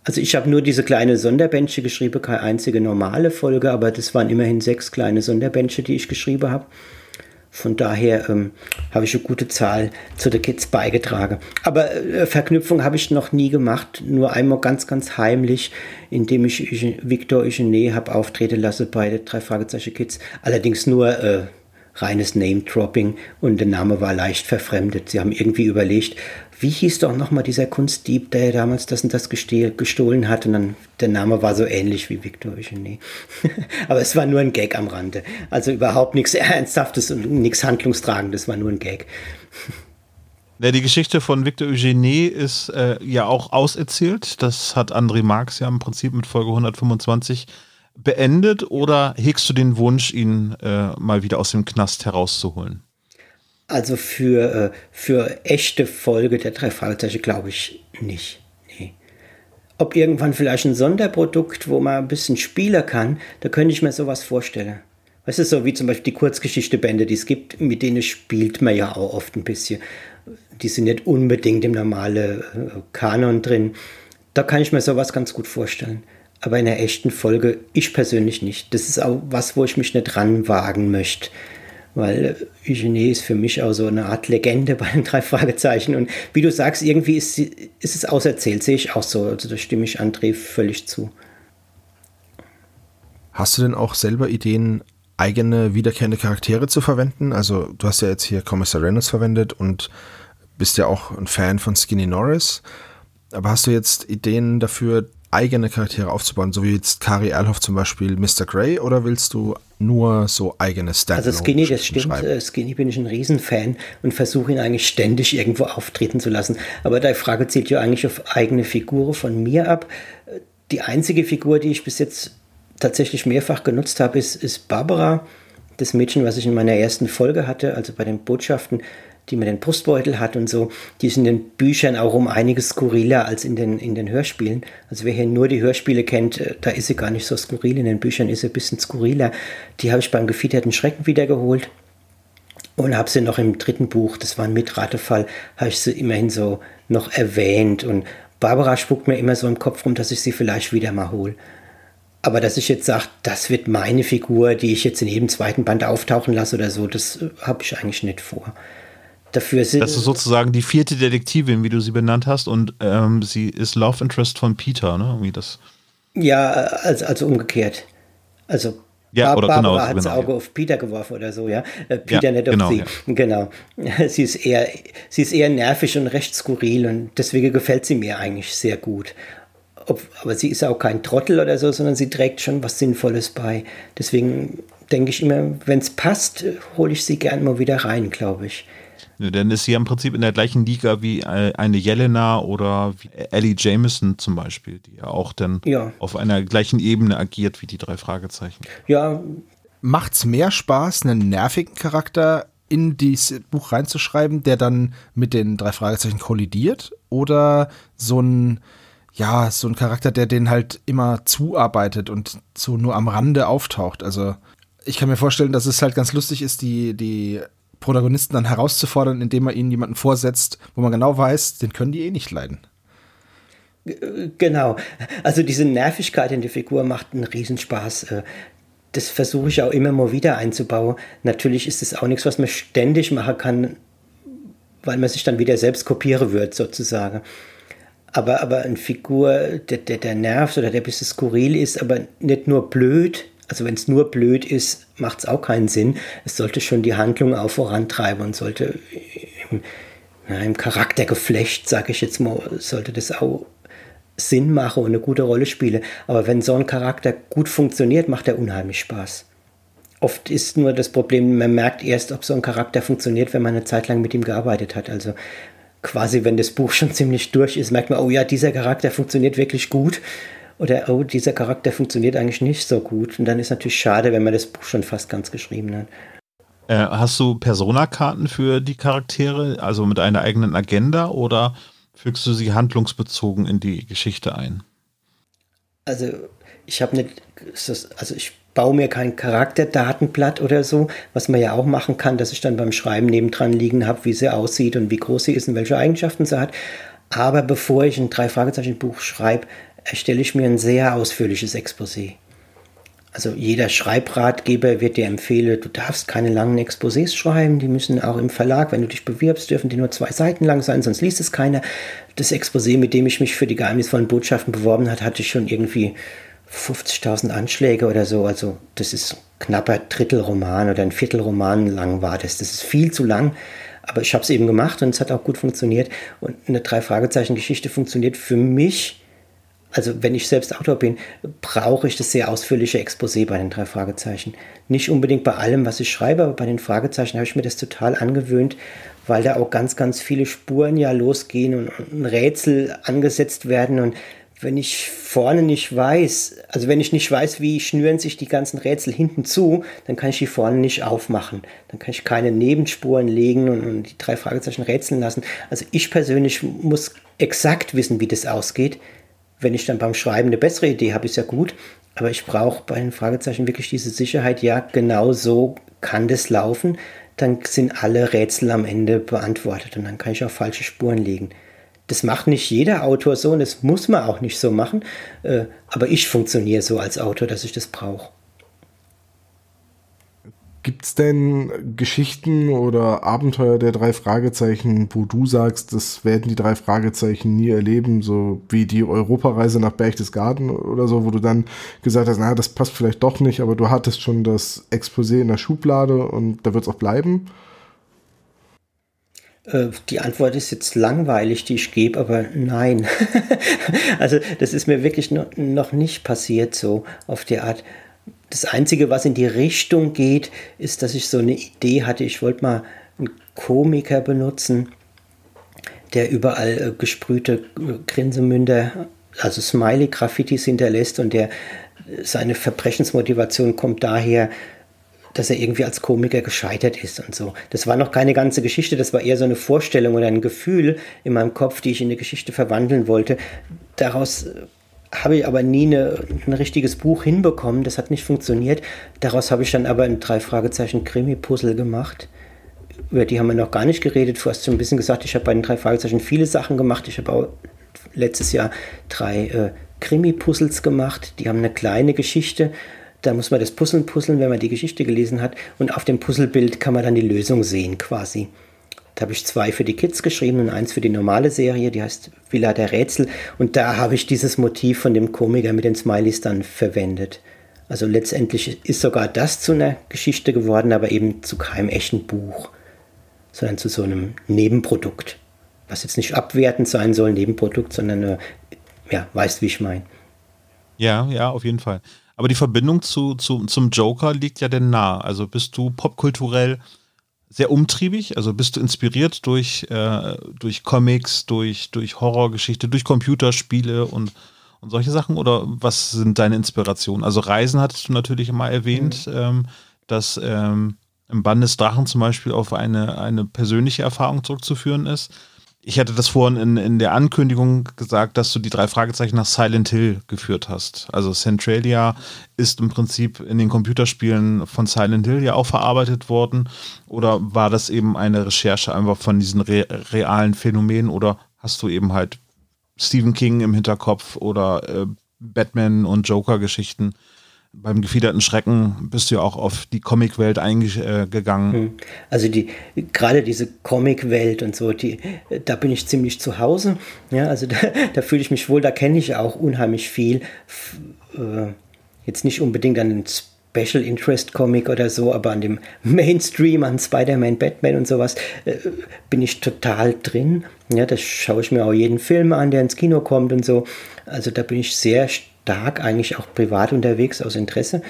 Also ich habe nur diese kleine Sonderbänche geschrieben, keine einzige normale Folge, aber das waren immerhin sechs kleine Sonderbänche, die ich geschrieben habe. Von daher ähm, habe ich eine gute Zahl zu den Kids beigetragen. Aber äh, Verknüpfung habe ich noch nie gemacht, nur einmal ganz, ganz heimlich, indem ich Victor Eugene habe auftreten lassen bei den drei Fragezeichen Kids. Allerdings nur äh, reines Name-Dropping und der Name war leicht verfremdet. Sie haben irgendwie überlegt, wie hieß doch nochmal dieser Kunstdieb, der damals das und das gestohlen hat und dann der Name war so ähnlich wie Victor Eugenie. Aber es war nur ein Gag am Rande. Also überhaupt nichts Ernsthaftes und nichts Handlungstragendes, war nur ein Gag. Ja, die Geschichte von Victor Eugenie ist äh, ja auch auserzählt. Das hat André Marx ja im Prinzip mit Folge 125 beendet oder hegst du den Wunsch, ihn äh, mal wieder aus dem Knast herauszuholen? Also für, äh, für echte Folge der drei Fragezeichen glaube ich nicht. Nee. Ob irgendwann vielleicht ein Sonderprodukt, wo man ein bisschen spielen kann, da könnte ich mir sowas vorstellen. Weißt du, so wie zum Beispiel die Kurzgeschichte-Bände, die es gibt, mit denen spielt man ja auch oft ein bisschen. Die sind nicht unbedingt im normalen äh, Kanon drin. Da kann ich mir sowas ganz gut vorstellen aber in einer echten Folge ich persönlich nicht. Das ist auch was, wo ich mich nicht ranwagen möchte. Weil Eugenie ist für mich auch so eine Art Legende bei den drei Fragezeichen. Und wie du sagst, irgendwie ist, ist es auserzählt, sehe ich auch so. Also da stimme ich André völlig zu. Hast du denn auch selber Ideen, eigene wiederkehrende Charaktere zu verwenden? Also du hast ja jetzt hier Kommissar Reynolds verwendet und bist ja auch ein Fan von Skinny Norris. Aber hast du jetzt Ideen dafür, eigene Charaktere aufzubauen, so wie jetzt Kari Erlhoff zum Beispiel Mr. Grey, oder willst du nur so eigene Standalone Also Skinny, das stimmt. Skinny bin ich ein Riesenfan und versuche ihn eigentlich ständig irgendwo auftreten zu lassen. Aber die Frage zielt ja eigentlich auf eigene Figur von mir ab. Die einzige Figur, die ich bis jetzt tatsächlich mehrfach genutzt habe, ist, ist Barbara, das Mädchen, was ich in meiner ersten Folge hatte, also bei den Botschaften, die mir den Brustbeutel hat und so. Die ist in den Büchern auch um einiges skurriler als in den, in den Hörspielen. Also wer hier nur die Hörspiele kennt, äh, da ist sie gar nicht so skurril. In den Büchern ist sie ein bisschen skurriler. Die habe ich beim gefiederten Schrecken wiedergeholt und habe sie noch im dritten Buch, das war ein Mitratefall, habe ich sie immerhin so noch erwähnt. Und Barbara spuckt mir immer so im Kopf rum, dass ich sie vielleicht wieder mal hole. Aber dass ich jetzt sage, das wird meine Figur, die ich jetzt in jedem zweiten Band auftauchen lasse oder so, das äh, habe ich eigentlich nicht vor. Dafür sind das ist sozusagen die vierte Detektivin, wie du sie benannt hast, und ähm, sie ist Love Interest von Peter, ne? Irgendwie das. Ja, also, also umgekehrt. Also ja, Bar oder Barbara genau, hat das genau, Auge ja. auf Peter geworfen oder so, ja. Äh, Peter Ja, nicht auf genau, sie. ja. Genau. Sie ist eher, sie ist eher nervig und recht skurril und deswegen gefällt sie mir eigentlich sehr gut. Ob, aber sie ist auch kein Trottel oder so, sondern sie trägt schon was Sinnvolles bei. Deswegen denke ich immer, wenn es passt, hole ich sie gern mal wieder rein, glaube ich. Dann ist sie ja im Prinzip in der gleichen Liga wie äh, eine Jelena oder wie Ellie Jameson zum Beispiel, die ja auch dann Ja. auf einer gleichen Ebene agiert wie die drei Fragezeichen. Ja, Macht's mehr Spaß, einen nervigen Charakter in dieses Buch reinzuschreiben, der dann mit den drei Fragezeichen kollidiert? Oder so ein, ja, so ein Charakter, der den halt immer zuarbeitet und so nur am Rande auftaucht? Also, ich kann mir vorstellen, dass es halt ganz lustig ist, die, die Protagonisten dann herauszufordern, indem man ihnen jemanden vorsetzt, wo man genau weiß, den können die eh nicht leiden. Genau. Also diese Nervigkeit in die Figur macht einen Riesenspaß. Äh, Das versuche ich auch immer mal wieder einzubauen. Natürlich ist es auch nichts, was man ständig machen kann, weil man sich dann wieder selbst kopieren wird, sozusagen. Aber, aber eine Figur, der, der, der nervt oder der ein bisschen skurril ist, aber nicht nur blöd. Also wenn es nur blöd ist, macht es auch keinen Sinn. Es sollte schon die Handlung auch vorantreiben und sollte im, na, im Charaktergeflecht, sage ich jetzt mal, sollte das auch Sinn machen und eine gute Rolle spielen. Aber wenn so ein Charakter gut funktioniert, macht er unheimlich Spaß. Oft ist nur das Problem, man merkt erst, ob so ein Charakter funktioniert, wenn man eine Zeit lang mit ihm gearbeitet hat. Also quasi, wenn das Buch schon ziemlich durch ist, merkt man, oh ja, dieser Charakter funktioniert wirklich gut. Oder, oh, dieser Charakter funktioniert eigentlich nicht so gut. Und dann ist natürlich schade, wenn man das Buch schon fast ganz geschrieben hat. Äh, hast du Persona-Karten für die Charaktere, also mit einer eigenen Agenda oder fügst du sie handlungsbezogen in die Geschichte ein? Also ich habe nicht, also ich baue mir kein Charakterdatenblatt oder so, was man ja auch machen kann, dass ich dann beim Schreiben nebendran liegen habe, wie sie aussieht und wie groß sie ist und welche Eigenschaften sie hat. Aber bevor ich ein Drei-Fragezeichen-Buch schreibe, erstelle ich mir ein sehr ausführliches Exposé. Also jeder Schreibratgeber wird dir empfehlen, du darfst keine langen Exposés schreiben, die müssen auch im Verlag, wenn du dich bewirbst, dürfen die nur zwei Seiten lang sein, sonst liest es keiner. Das Exposé, mit dem ich mich für die geheimnisvollen Botschaften beworben hat, hatte schon irgendwie 50.000 Anschläge oder so. Also das ist knapper Drittelroman oder ein Viertelroman lang war das. Das ist viel zu lang. Aber ich habe es eben gemacht und es hat auch gut funktioniert. Und eine Drei-Fragezeichen-Geschichte funktioniert für mich also wenn ich selbst Autor bin, brauche ich das sehr ausführliche Exposé bei den drei Fragezeichen. Nicht unbedingt bei allem, was ich schreibe, aber bei den Fragezeichen habe ich mir das total angewöhnt, weil da auch ganz, ganz viele Spuren ja losgehen und, und Rätsel angesetzt werden. Und wenn ich vorne nicht weiß, also wenn ich nicht weiß, wie schnüren sich die ganzen Rätsel hinten zu, dann kann ich die vorne nicht aufmachen. Dann kann ich keine Nebenspuren legen und, und die drei Fragezeichen rätseln lassen. Also ich persönlich muss exakt wissen, wie das ausgeht wenn ich dann beim Schreiben eine bessere Idee habe, ist ja gut. Aber ich brauche bei den Fragezeichen wirklich diese Sicherheit, ja, genau so kann das laufen. Dann sind alle Rätsel am Ende beantwortet und dann kann ich auf falsche Spuren legen. Das macht nicht jeder Autor so und das muss man auch nicht so machen. Äh, Aber ich funktioniere so als Autor, dass ich das brauche. Gibt es denn Geschichten oder Abenteuer der drei Fragezeichen, wo du sagst, das werden die drei Fragezeichen nie erleben, so wie die Europareise nach Berchtesgaden oder so, wo du dann gesagt hast, na, das passt vielleicht doch nicht, aber du hattest schon das Exposé in der Schublade und da wird es auch bleiben? Äh, Die Antwort ist jetzt langweilig, die ich gebe, aber nein. also das ist mir wirklich no- noch nicht passiert so auf die Art. Das Einzige, was in die Richtung geht, ist, dass ich so eine Idee hatte, ich wollte mal einen Komiker benutzen, der überall äh, gesprühte äh, Grinsemünder, also Smiley-Graffitis hinterlässt und der seine Verbrechensmotivation kommt daher, dass er irgendwie als Komiker gescheitert ist und so. Das war noch keine ganze Geschichte, das war eher so eine Vorstellung oder ein Gefühl in meinem Kopf, die ich in eine Geschichte verwandeln wollte. Daraus äh, habe ich aber nie eine, ein richtiges Buch hinbekommen, das hat nicht funktioniert. Daraus habe ich dann aber ein drei Fragezeichen Krimi-Puzzle gemacht. Über die haben wir noch gar nicht geredet. Du hast schon ein bisschen gesagt, ich habe bei den drei Fragezeichen viele Sachen gemacht. Ich habe auch letztes Jahr drei äh, Krimi-Puzzles gemacht. Die haben eine kleine Geschichte da muss man das Puzzeln puzzeln, wenn man die Geschichte gelesen hat. Und auf dem Puzzlebild kann man dann die Lösung sehen quasi. Da habe ich zwei für die Kids geschrieben und eins für die normale Serie, die heißt Villa der Rätsel. Und da habe ich dieses Motiv von dem Komiker mit den Smileys dann verwendet. Also letztendlich ist sogar das zu einer Geschichte geworden, aber eben zu keinem echten Buch, sondern zu so einem Nebenprodukt. Was jetzt nicht abwertend sein soll, Nebenprodukt, sondern äh, ja, weißt, wie ich meine. Ja, ja, auf jeden Fall. Aber die Verbindung zu, zu, zum Joker liegt ja denn nah. Also bist du popkulturell sehr umtriebig? Also bist du inspiriert durch, äh, durch Comics, durch, durch Horrorgeschichte, durch Computerspiele und, und solche Sachen? Oder was sind deine Inspirationen? Also Reisen hattest du natürlich mal erwähnt, mhm. ähm, dass ähm, im Bann des Drachen zum Beispiel auf eine, eine persönliche Erfahrung zurückzuführen ist ich hatte das vorhin in, in der Ankündigung gesagt, dass du die drei Fragezeichen nach Silent Hill geführt hast. Also Centralia ist im Prinzip in den Computerspielen von Silent Hill ja auch verarbeitet worden. Oder war das eben eine Recherche einfach von diesen re realen Phänomenen? Oder hast du eben halt Stephen King im Hinterkopf oder äh, Batman und Joker-Geschichten? Beim gefiederten Schrecken bist du ja auch auf die Comicwelt eingegangen. Hm. Also die gerade diese Comicwelt und so, die, da bin ich ziemlich zu Hause. Ja, also da, da fühle ich mich wohl, da kenne ich auch unheimlich viel. Äh, jetzt nicht unbedingt an den Special Interest Comic oder so, aber an dem Mainstream, an Spider-Man, Batman und sowas, äh, bin ich total drin. Ja, da schaue ich mir auch jeden Film an, der ins Kino kommt und so. Also da bin ich sehr stark eigentlich auch privat unterwegs aus Interesse.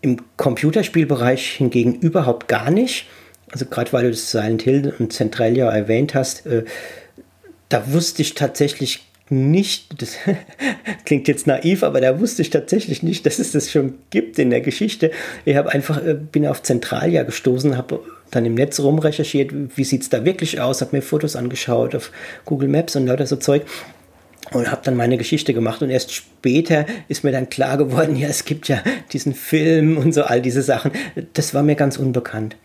Im Computerspielbereich hingegen überhaupt gar nicht. Also gerade weil du das Silent Hill und Centralia erwähnt hast, äh, da wusste ich tatsächlich nicht, das klingt jetzt naiv, aber da wusste ich tatsächlich nicht, dass es das schon gibt in der Geschichte. Ich habe einfach, äh, bin auf Centralia gestoßen, habe dann im Netz rumrecherchiert, wie sieht es da wirklich aus, habe mir Fotos angeschaut auf Google Maps und lauter so Zeug und habe dann meine Geschichte gemacht und erst später ist mir dann klar geworden, ja, es gibt ja diesen Film und so all diese Sachen. Das war mir ganz unbekannt.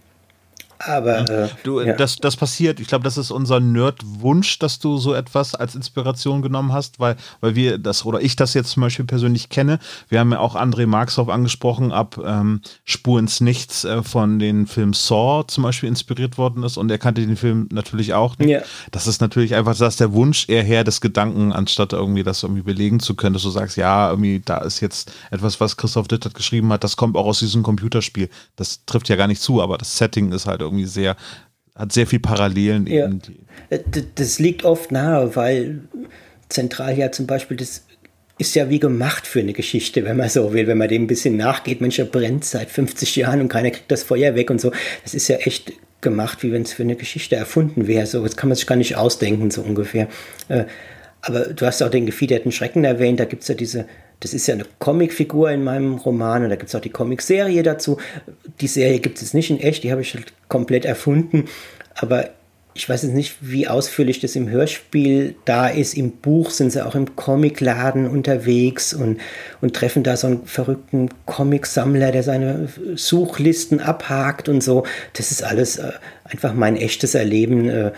Aber äh, du, ja. das, das passiert. Ich glaube, das ist unser Nerd-Wunsch, dass du so etwas als Inspiration genommen hast, weil, weil wir das oder ich das jetzt zum Beispiel persönlich kenne. Wir haben ja auch André Marxhoff angesprochen, ab ähm, Spur ins Nichts äh, von den Film Saw zum Beispiel inspiriert worden ist und er kannte den Film natürlich auch nicht. Ja. Das ist natürlich einfach, dass der Wunsch eher her des Gedanken, anstatt irgendwie das irgendwie belegen zu können, dass du sagst, ja, irgendwie da ist jetzt etwas, was Christoph Dittert geschrieben hat, das kommt auch aus diesem Computerspiel. Das trifft ja gar nicht zu, aber das Setting ist halt irgendwie sehr, hat sehr viel Parallelen. Ja. Äh, das liegt oft nahe, weil zentral ja zum Beispiel das ist ja wie gemacht für eine Geschichte, wenn man so will, wenn man dem ein bisschen nachgeht. Mensch, er brennt seit 50 Jahren und keiner kriegt das Feuer weg und so. Das ist ja echt gemacht, wie wenn es für eine Geschichte erfunden wäre. So, das kann man sich gar nicht ausdenken, so ungefähr. Äh, aber du hast auch den gefiederten Schrecken erwähnt, da gibt es ja diese das ist ja eine Comicfigur in meinem Roman und da gibt es auch die Comicserie dazu. Die Serie gibt es nicht in echt, die habe ich halt komplett erfunden. Aber ich weiß jetzt nicht, wie ausführlich das im Hörspiel da ist. Im Buch sind sie auch im Comicladen unterwegs und, und treffen da so einen verrückten Comicsammler, der seine Suchlisten abhakt und so. Das ist alles äh, einfach mein echtes Erleben äh,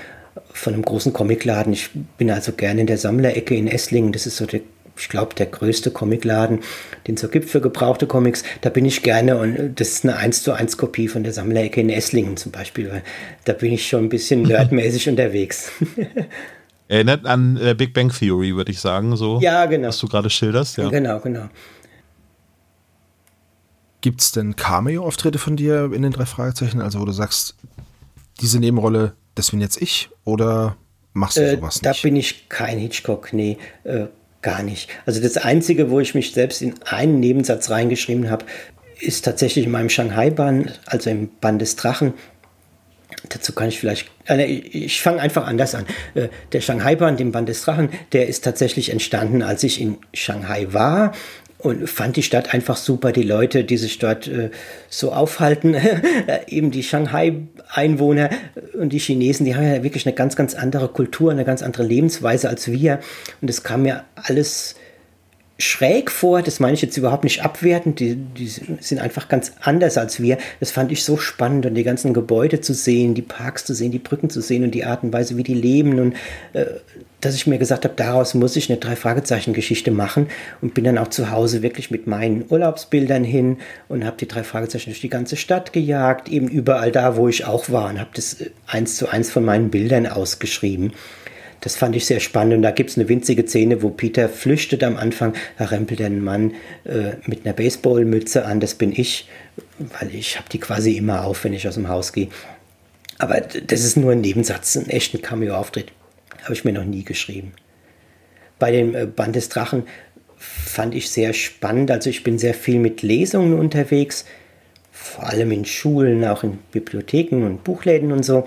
von einem großen Comicladen. Ich bin also gerne in der Sammlerecke in Esslingen. Das ist so der ich glaube, der größte Comicladen, den es so gibt für gebrauchte Comics. Da bin ich gerne und das ist eine 1 zu 1 Kopie von der Sammlerecke in Esslingen zum Beispiel, weil da bin ich schon ein bisschen nerdmäßig unterwegs. Erinnert an äh, Big Bang Theory, würde ich sagen, so. Ja, genau. Was du gerade schilderst, ja. Genau, genau. Gibt es denn Cameo-Auftritte von dir in den drei Fragezeichen? Also, wo du sagst, diese Nebenrolle, das bin jetzt ich oder machst du äh, sowas nicht? Da bin ich kein Hitchcock, nee. Äh, Gar nicht. Also das Einzige, wo ich mich selbst in einen Nebensatz reingeschrieben habe, ist tatsächlich in meinem Shanghai-Band, also im Band des Drachen. Dazu kann ich vielleicht, äh, ich fange einfach anders an. Äh, der Shanghai-Band im Band des Drachen, der ist tatsächlich entstanden, als ich in Shanghai war und fand die Stadt einfach super. Die Leute, die sich dort äh, so aufhalten, eben die Shanghai-Einwohner und die Chinesen, die haben ja wirklich eine ganz, ganz andere Kultur, eine ganz andere Lebensweise als wir. Und es kam mir alles schräg vor, das meine ich jetzt überhaupt nicht abwertend, die, die sind einfach ganz anders als wir. Das fand ich so spannend und die ganzen Gebäude zu sehen, die Parks zu sehen, die Brücken zu sehen und die Art und Weise, wie die leben und äh, dass ich mir gesagt habe, daraus muss ich eine Drei-Fragezeichen-Geschichte machen und bin dann auch zu Hause wirklich mit meinen Urlaubsbildern hin und habe die drei Fragezeichen durch die ganze Stadt gejagt, eben überall da, wo ich auch war und habe das äh, eins zu eins von meinen Bildern ausgeschrieben. Das fand ich sehr spannend. Und da gibt es eine winzige Szene, wo Peter flüchtet am Anfang. Da rempelt ein Mann äh, mit einer Baseballmütze an. Das bin ich, weil ich habe die quasi immer auf, wenn ich aus dem Haus gehe. Aber das ist nur ein Nebensatz, ein echten Cameo-Auftritt. Habe ich mir noch nie geschrieben. Bei dem äh, Band des Drachen fand ich sehr spannend. Also ich bin sehr viel mit Lesungen unterwegs, vor allem in Schulen, auch in Bibliotheken und Buchläden und so.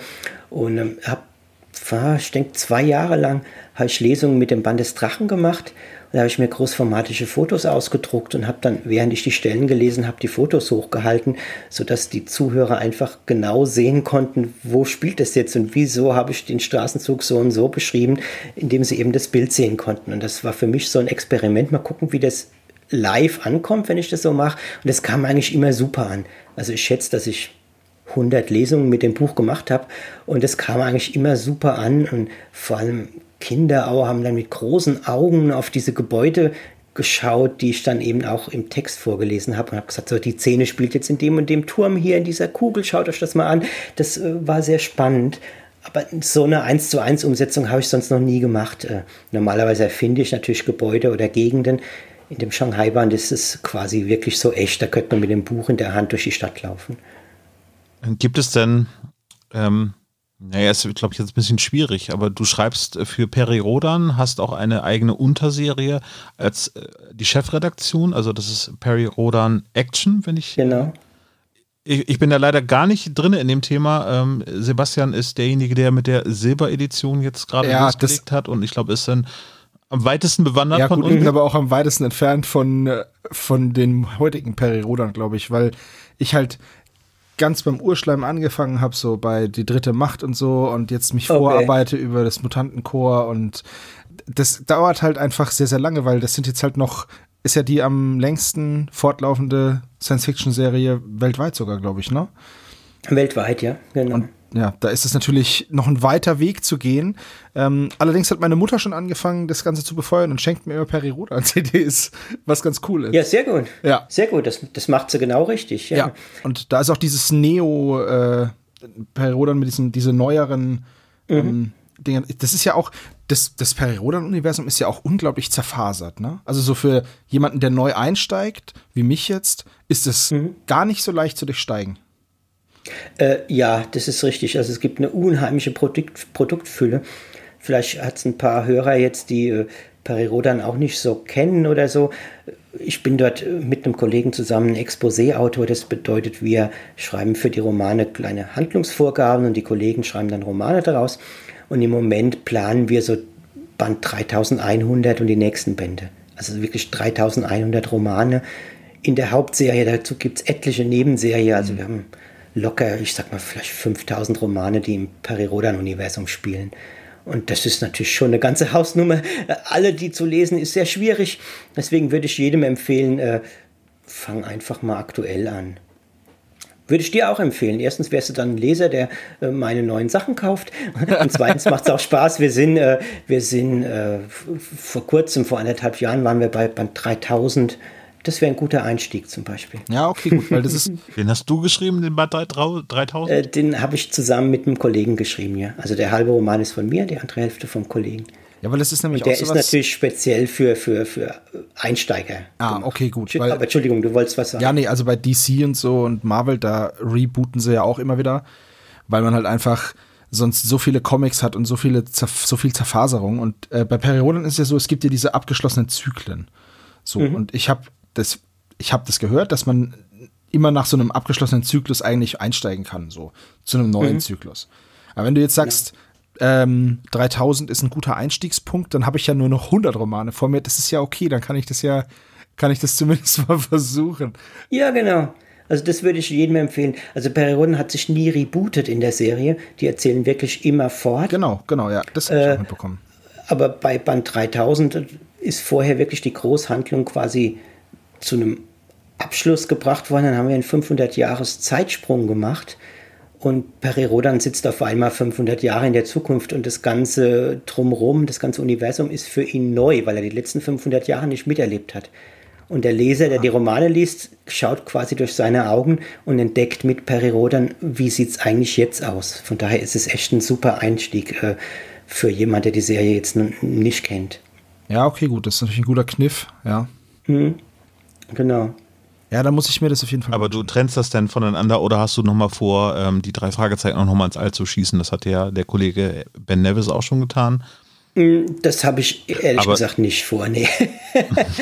Und ähm, habe ich denke, zwei Jahre lang habe ich Lesungen mit dem Band des Drachen gemacht. Da habe ich mir großformatische Fotos ausgedruckt und habe dann, während ich die Stellen gelesen habe, die Fotos hochgehalten, sodass die Zuhörer einfach genau sehen konnten, wo spielt es jetzt und wieso habe ich den Straßenzug so und so beschrieben, indem sie eben das Bild sehen konnten. Und das war für mich so ein Experiment. Mal gucken, wie das live ankommt, wenn ich das so mache. Und das kam eigentlich immer super an. Also ich schätze, dass ich 100 Lesungen mit dem Buch gemacht habe und es kam eigentlich immer super an und vor allem Kinder auch haben dann mit großen Augen auf diese Gebäude geschaut, die ich dann eben auch im Text vorgelesen habe und habe gesagt, so die Szene spielt jetzt in dem und dem Turm hier in dieser Kugel, schaut euch das mal an. Das äh, war sehr spannend. Aber so eine 1 zu 1 Umsetzung habe ich sonst noch nie gemacht. Äh, normalerweise erfinde ich natürlich Gebäude oder Gegenden. In dem Shanghai-Band ist es quasi wirklich so echt, da könnte man mit dem Buch in der Hand durch die Stadt laufen. Gibt es denn, ähm, naja, ist glaube ich jetzt ein bisschen schwierig, aber du schreibst für Peri Rodan, hast auch eine eigene Unterserie als äh, die Chefredaktion, also das ist Peri Rodan Action, wenn ich. Genau. Ich, ich bin da leider gar nicht drin in dem Thema. Ähm, Sebastian ist derjenige, der mit der Silberedition jetzt gerade ja, losgelegt hat und ich glaube, ist dann am weitesten bewandert ja, von gut, uns. Ich bin aber auch am weitesten entfernt von, äh, von den heutigen Peri Rodan, glaube ich, weil ich halt ganz beim Urschleim angefangen habe, so bei die dritte Macht und so und jetzt mich okay. vorarbeite über das Mutantenchor und das dauert halt einfach sehr, sehr lange, weil das sind jetzt halt noch, ist ja die am längsten fortlaufende Science-Fiction-Serie weltweit sogar, glaube ich, ne? Weltweit, ja, genau. Und ja, da ist es natürlich noch ein weiter Weg zu gehen. Ähm, allerdings hat meine Mutter schon angefangen, das Ganze zu befeuern und schenkt mir immer Peri-Rodan CDs, was ganz cool ist. Ja, sehr gut. Ja. Sehr gut, das, das macht sie genau richtig. Ja, ja. und da ist auch dieses Neo äh, Peri-Rodan mit diesen diese neueren mhm. ähm, Dingen. Das ist ja auch, das, das Peri-Rodan-Universum ist ja auch unglaublich zerfasert, ne? Also so für jemanden, der neu einsteigt, wie mich jetzt, ist es mhm. gar nicht so leicht zu durchsteigen. Äh, ja, das ist richtig. Also es gibt eine unheimliche Produkt, Produktfülle. Vielleicht hat es ein paar Hörer jetzt, die äh, Perirodan auch nicht so kennen oder so. Ich bin dort mit einem Kollegen zusammen Exposé-Autor. Das bedeutet, wir schreiben für die Romane kleine Handlungsvorgaben und die Kollegen schreiben dann Romane daraus. Und im Moment planen wir so Band 3100 und die nächsten Bände. Also wirklich 3100 Romane in der Hauptserie. Dazu gibt es etliche Nebenserien. Also wir haben locker, ich sag mal, vielleicht 5000 Romane, die im Perirodan-Universum spielen. Und das ist natürlich schon eine ganze Hausnummer. Alle die zu lesen ist sehr schwierig. Deswegen würde ich jedem empfehlen, äh, fang einfach mal aktuell an. Würde ich dir auch empfehlen. Erstens wärst du dann ein Leser, der äh, meine neuen Sachen kauft. Und zweitens macht es auch Spaß. Wir sind, äh, wir sind äh, vor kurzem, vor anderthalb Jahren, waren wir bei Band 3000 das wäre ein guter Einstieg zum Beispiel. Ja, okay, gut, weil das ist. Den hast du geschrieben, den Bad 3000? Äh, den habe ich zusammen mit einem Kollegen geschrieben, ja. Also der halbe Roman ist von mir, die andere Hälfte vom Kollegen. Ja, weil das ist nämlich Und der auch ist natürlich speziell für, für, für Einsteiger. Ah, gemacht. okay, gut. Weil, Aber Entschuldigung, du wolltest was sagen. Ja, nee, also bei DC und so und Marvel, da rebooten sie ja auch immer wieder, weil man halt einfach sonst so viele Comics hat und so viele so viel Zerfaserung. Und äh, bei Perioden ist ja so, es gibt ja diese abgeschlossenen Zyklen. So, mhm. und ich habe das, ich habe das gehört, dass man immer nach so einem abgeschlossenen Zyklus eigentlich einsteigen kann, so zu einem neuen mhm. Zyklus. Aber wenn du jetzt sagst, ja. ähm, 3000 ist ein guter Einstiegspunkt, dann habe ich ja nur noch 100 Romane vor mir. Das ist ja okay, dann kann ich das ja kann ich das zumindest mal versuchen. Ja, genau. Also das würde ich jedem empfehlen. Also Perry hat sich nie rebootet in der Serie. Die erzählen wirklich immer fort. Genau, genau, ja. Das habe ich Äh, auch mitbekommen. Aber bei Band 3000 ist vorher wirklich die Großhandlung quasi zu einem Abschluss gebracht worden. Dann haben wir einen 500 Jahres Zeitsprung gemacht. Und Peri Rodan sitzt auf einmal 500 Jahre in der Zukunft und das ganze Drumherum, das ganze Universum ist für ihn neu, weil er die letzten 500 Jahre nicht miterlebt hat. Und der Leser, der die Romane liest, schaut quasi durch seine Augen und entdeckt mit Peri Rodan, wie sieht es eigentlich jetzt aus. Von daher ist es echt ein super Einstieg äh, für jemand, der die Serie jetzt nicht kennt. Ja, okay, gut. Das ist natürlich ein guter Kniff, ja. Genau. Ja, dann muss ich mir das auf jeden Fall. Aber du trennst das denn voneinander oder hast du nochmal vor, ähm, die drei Fragezeichen auch nochmal ins All zu schießen? Das hat ja der Kollege Ben Nevis auch schon getan. Das habe ich ehrlich Aber- gesagt nicht vor. Nee.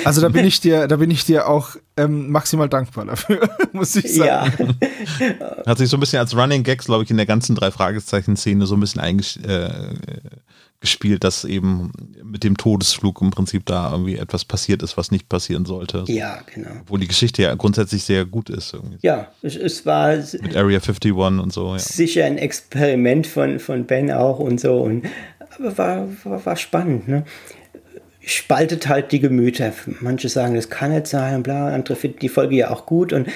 Also da bin ich dir, da bin ich dir auch ähm, maximal dankbar dafür, muss ich sagen. ja. Hat sich so ein bisschen als Running Gags, glaube ich, in der ganzen drei Fragezeichen-Szene so ein bisschen eingespielt, äh, gespielt, dass eben mit dem Todesflug im Prinzip da irgendwie etwas passiert ist, was nicht passieren sollte. ja, genau. Wo die Geschichte ja grundsätzlich sehr gut ist. Irgendwie. Ja, es, es war Mit Area 51 und so, ja. sicher ein Experiment von, von Ben auch und so. Und, aber war, war, war spannend. Ne? Spaltet halt die Gemüter. Manche sagen, das kann nicht sein, und bla. Andere finden die Folge ja auch gut. Und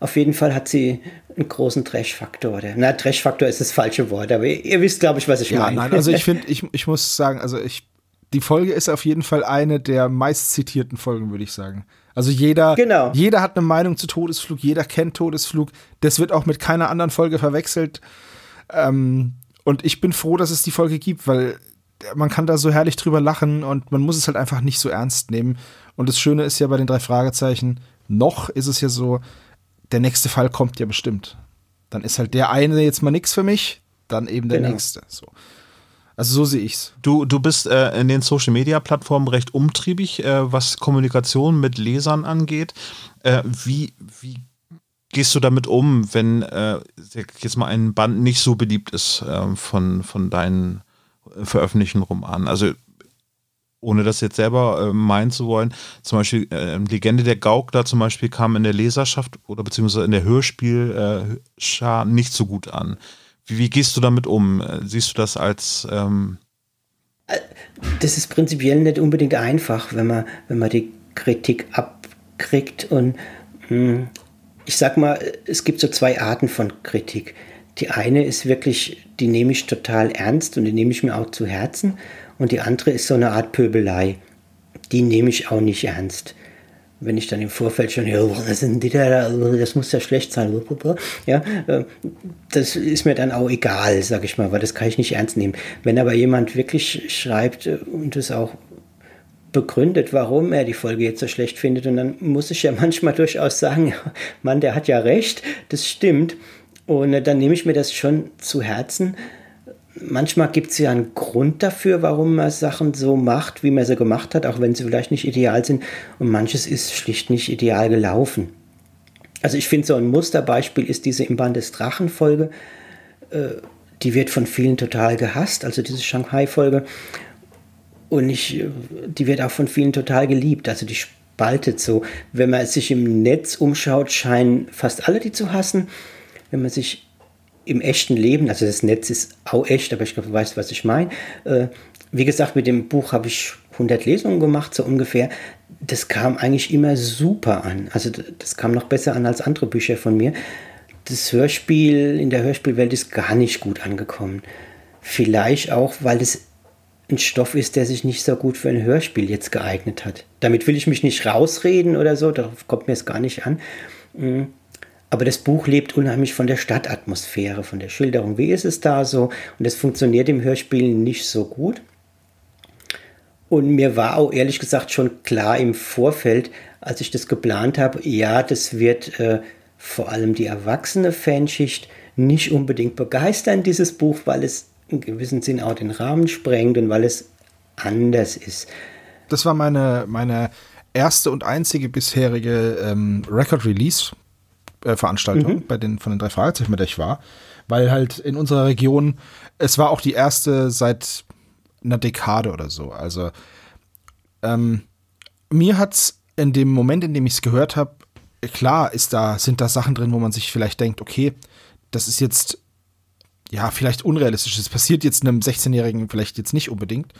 auf jeden Fall hat sie einen großen Trash-Faktor. oder- Na, Trash-Faktor ist das falsche Wort, aber ihr, ihr wisst, glaube ich, was ich Ja, meine. nein, also ich finde, ich, ich muss sagen, also ich, die Folge ist auf jeden Fall eine der meist zitierten Folgen, würde ich sagen. Also jeder, Genau. jeder hat eine Meinung zu Todesflug, jeder kennt Todesflug. Das wird auch mit keiner anderen Folge verwechselt. Ähm, und ich bin froh, dass es die Folge gibt, weil man kann da so herrlich drüber lachen und man muss es halt einfach nicht so ernst nehmen. Und das Schöne ist ja bei den drei Fragezeichen, noch ist es ja so, der nächste Fall kommt ja bestimmt. Dann ist halt der eine jetzt mal nix für mich, dann eben der Genau. nächste. So. Also so sehe ich's. Du, du bist äh, in den Social Media Plattformen recht umtriebig, äh, was Kommunikation mit Lesern angeht. Äh, wie, wie gehst du damit um, wenn äh, jetzt mal ein Band nicht so beliebt ist äh, von, von deinen veröffentlichten Romanen? Also ohne das jetzt selber äh, meinen zu wollen, zum Beispiel äh, Legende der Gaukler zum Beispiel kam in der Leserschaft oder beziehungsweise in der Hörspielschar äh, nicht so gut an. Wie, wie gehst du damit um? Äh, Siehst du das als ähm, das ist prinzipiell nicht unbedingt einfach, wenn man, wenn man die Kritik abkriegt. Und hm, ich sag mal, es gibt so zwei Arten von Kritik. Die eine ist wirklich, die nehme ich total ernst und die nehme ich mir auch zu Herzen. Und die andere ist so eine Art Pöbelei. Die nehme ich auch nicht ernst. Wenn ich dann im Vorfeld schon höre, was sind die da, das muss ja schlecht sein, ja, äh, das ist mir dann auch egal, sag ich mal, weil das kann ich nicht ernst nehmen. Wenn aber jemand wirklich schreibt äh, und es auch begründet, warum er die Folge jetzt so schlecht findet. Und dann muss ich ja manchmal durchaus sagen, Mann, der hat ja recht, das stimmt. Und äh, dann nehme ich mir das schon zu Herzen. Manchmal gibt es ja einen Grund dafür, warum man Sachen so macht, wie man sie gemacht hat, auch wenn sie vielleicht nicht ideal sind. Und manches ist schlicht nicht ideal gelaufen. Also ich finde, so ein Musterbeispiel ist diese Im Band des Drachen-Folge. Äh, die wird von vielen total gehasst, also diese Shanghai-Folge. Und ich, äh, die wird auch von vielen total geliebt. Also die spaltet so. Wenn man sich im Netz umschaut, scheinen fast alle die zu hassen. Wenn man sich im echten Leben, also das Netz ist auch echt, aber ich glaube, du weißt, was ich meine. Äh, wie gesagt, mit dem Buch habe ich 100 Lesungen gemacht, so ungefähr. Das kam eigentlich immer super an. Also das kam noch besser an als andere Bücher von mir. Das Hörspiel in der Hörspielwelt ist gar nicht gut angekommen. Vielleicht auch, weil es ein Stoff ist, der sich nicht so gut für ein Hörspiel jetzt geeignet hat. Damit will ich mich nicht rausreden oder so, darauf kommt mir es gar nicht an. Aber das Buch lebt unheimlich von der Stadtatmosphäre, von der Schilderung. Wie ist es da so? Und das funktioniert im Hörspiel nicht so gut. Und mir war auch ehrlich gesagt schon klar im Vorfeld, als ich das geplant habe, ja, das wird äh, vor allem die erwachsene Fanschicht nicht unbedingt begeistern, dieses Buch, weil es in gewissem Sinn auch den Rahmen sprengt und weil es anders ist. Das war meine, meine erste und einzige bisherige ähm, Record-Release-Veranstaltung bei den, von den drei Fragezeichen, bei der ich war. Weil halt in unserer Region, es war auch die erste seit einer Dekade oder so. Also ähm, mir hat's in dem Moment, in dem ich es gehört habe, klar ist da, sind da Sachen drin, wo man sich vielleicht denkt, okay, das ist jetzt ja vielleicht unrealistisch. Das passiert jetzt einem 16-Jährigen vielleicht jetzt nicht unbedingt.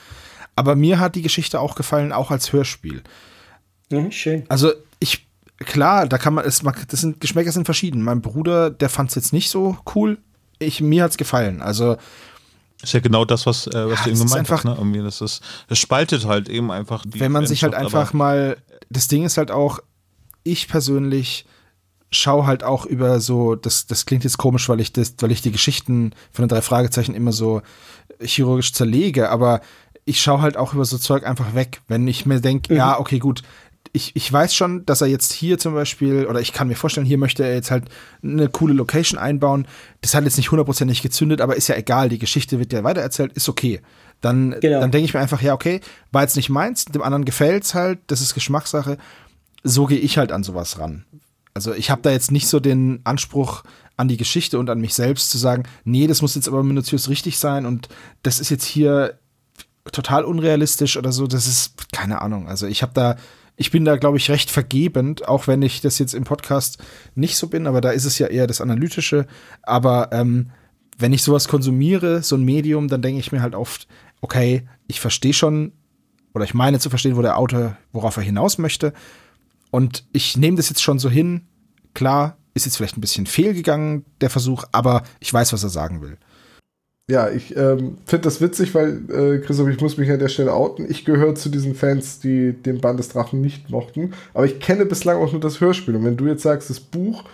Aber mir hat die Geschichte auch gefallen, auch als Hörspiel. Ja, schön. Also ich, klar, da kann man, es, das sind, Geschmäcker sind verschieden. Mein Bruder, der fand es jetzt nicht so cool. Ich, mir hat es gefallen. Also ist ja genau das, was, äh, was Ja, du eben gemeint einfach- hast. Ne? Irgendwie, das, ist, das spaltet halt eben einfach die wenn man sich halt einfach mal, das Ding ist halt auch, ich persönlich schaue halt auch über so, das, das klingt jetzt komisch, weil ich das, weil ich die Geschichten von den drei Fragezeichen immer so chirurgisch zerlege, aber ich schaue halt auch über so Zeug einfach weg, wenn ich mir denke, ja, okay, gut, ich, ich weiß schon, dass er jetzt hier zum Beispiel, oder ich kann mir vorstellen, hier möchte er jetzt halt eine coole Location einbauen. Das hat jetzt nicht hundertprozentig gezündet, aber ist ja egal, die Geschichte wird ja weitererzählt, ist okay. Dann, Genau. dann denke ich mir einfach, ja, okay, war jetzt nicht meins, dem anderen gefällt's halt, das ist Geschmackssache. So gehe ich halt an sowas ran. Also ich habe da jetzt nicht so den Anspruch an die Geschichte und an mich selbst zu sagen, nee, das muss jetzt aber minutiös richtig sein und das ist jetzt hier total unrealistisch oder so. Das ist keine Ahnung. Also ich habe da, ich bin da, glaube ich, recht vergebend, auch wenn ich das jetzt im Podcast nicht so bin, aber da ist es ja eher das Analytische. Aber ähm, wenn ich sowas konsumiere, so ein Medium, dann denke ich mir halt oft, okay, ich verstehe schon oder ich meine zu verstehen, wo der Autor, worauf er hinaus möchte. Und ich nehme das jetzt schon so hin. Klar, ist jetzt vielleicht ein bisschen fehlgegangen, der Versuch, aber ich weiß, was er sagen will. Ja, ich ähm, finde das witzig, weil, äh, Christoph, ich muss mich an der Stelle outen. Ich gehöre zu diesen Fans, die den Band des Drachen nicht mochten. Aber ich kenne bislang auch nur das Hörspiel. Und wenn du jetzt sagst, das Buch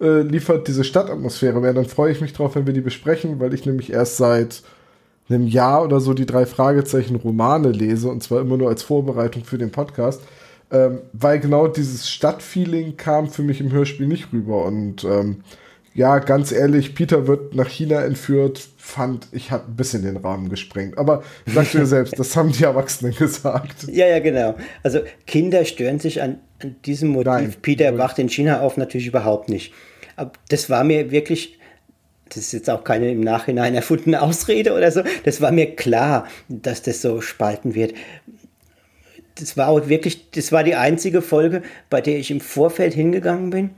äh, liefert diese Stadtatmosphäre mehr, dann freue ich mich drauf, wenn wir die besprechen, weil ich nämlich erst seit einem Jahr oder so die drei Fragezeichen Romane lese und zwar immer nur als Vorbereitung für den Podcast. Ähm, weil genau dieses Stadtfeeling kam für mich im Hörspiel nicht rüber. Und ähm, ja, ganz ehrlich, Peter wird nach China entführt, fand ich, hat ein bisschen den Rahmen gesprengt. Aber sagst du dir selbst, das haben die Erwachsenen gesagt. Ja, ja, genau. Also Kinder stören sich an, an diesem Motiv. Nein. Peter wacht in China auf natürlich überhaupt nicht. Aber das war mir wirklich, das ist jetzt auch keine im Nachhinein erfundene Ausrede oder so, das war mir klar, dass das so spalten wird. Das war auch wirklich, das war die einzige Folge, bei der ich im Vorfeld hingegangen bin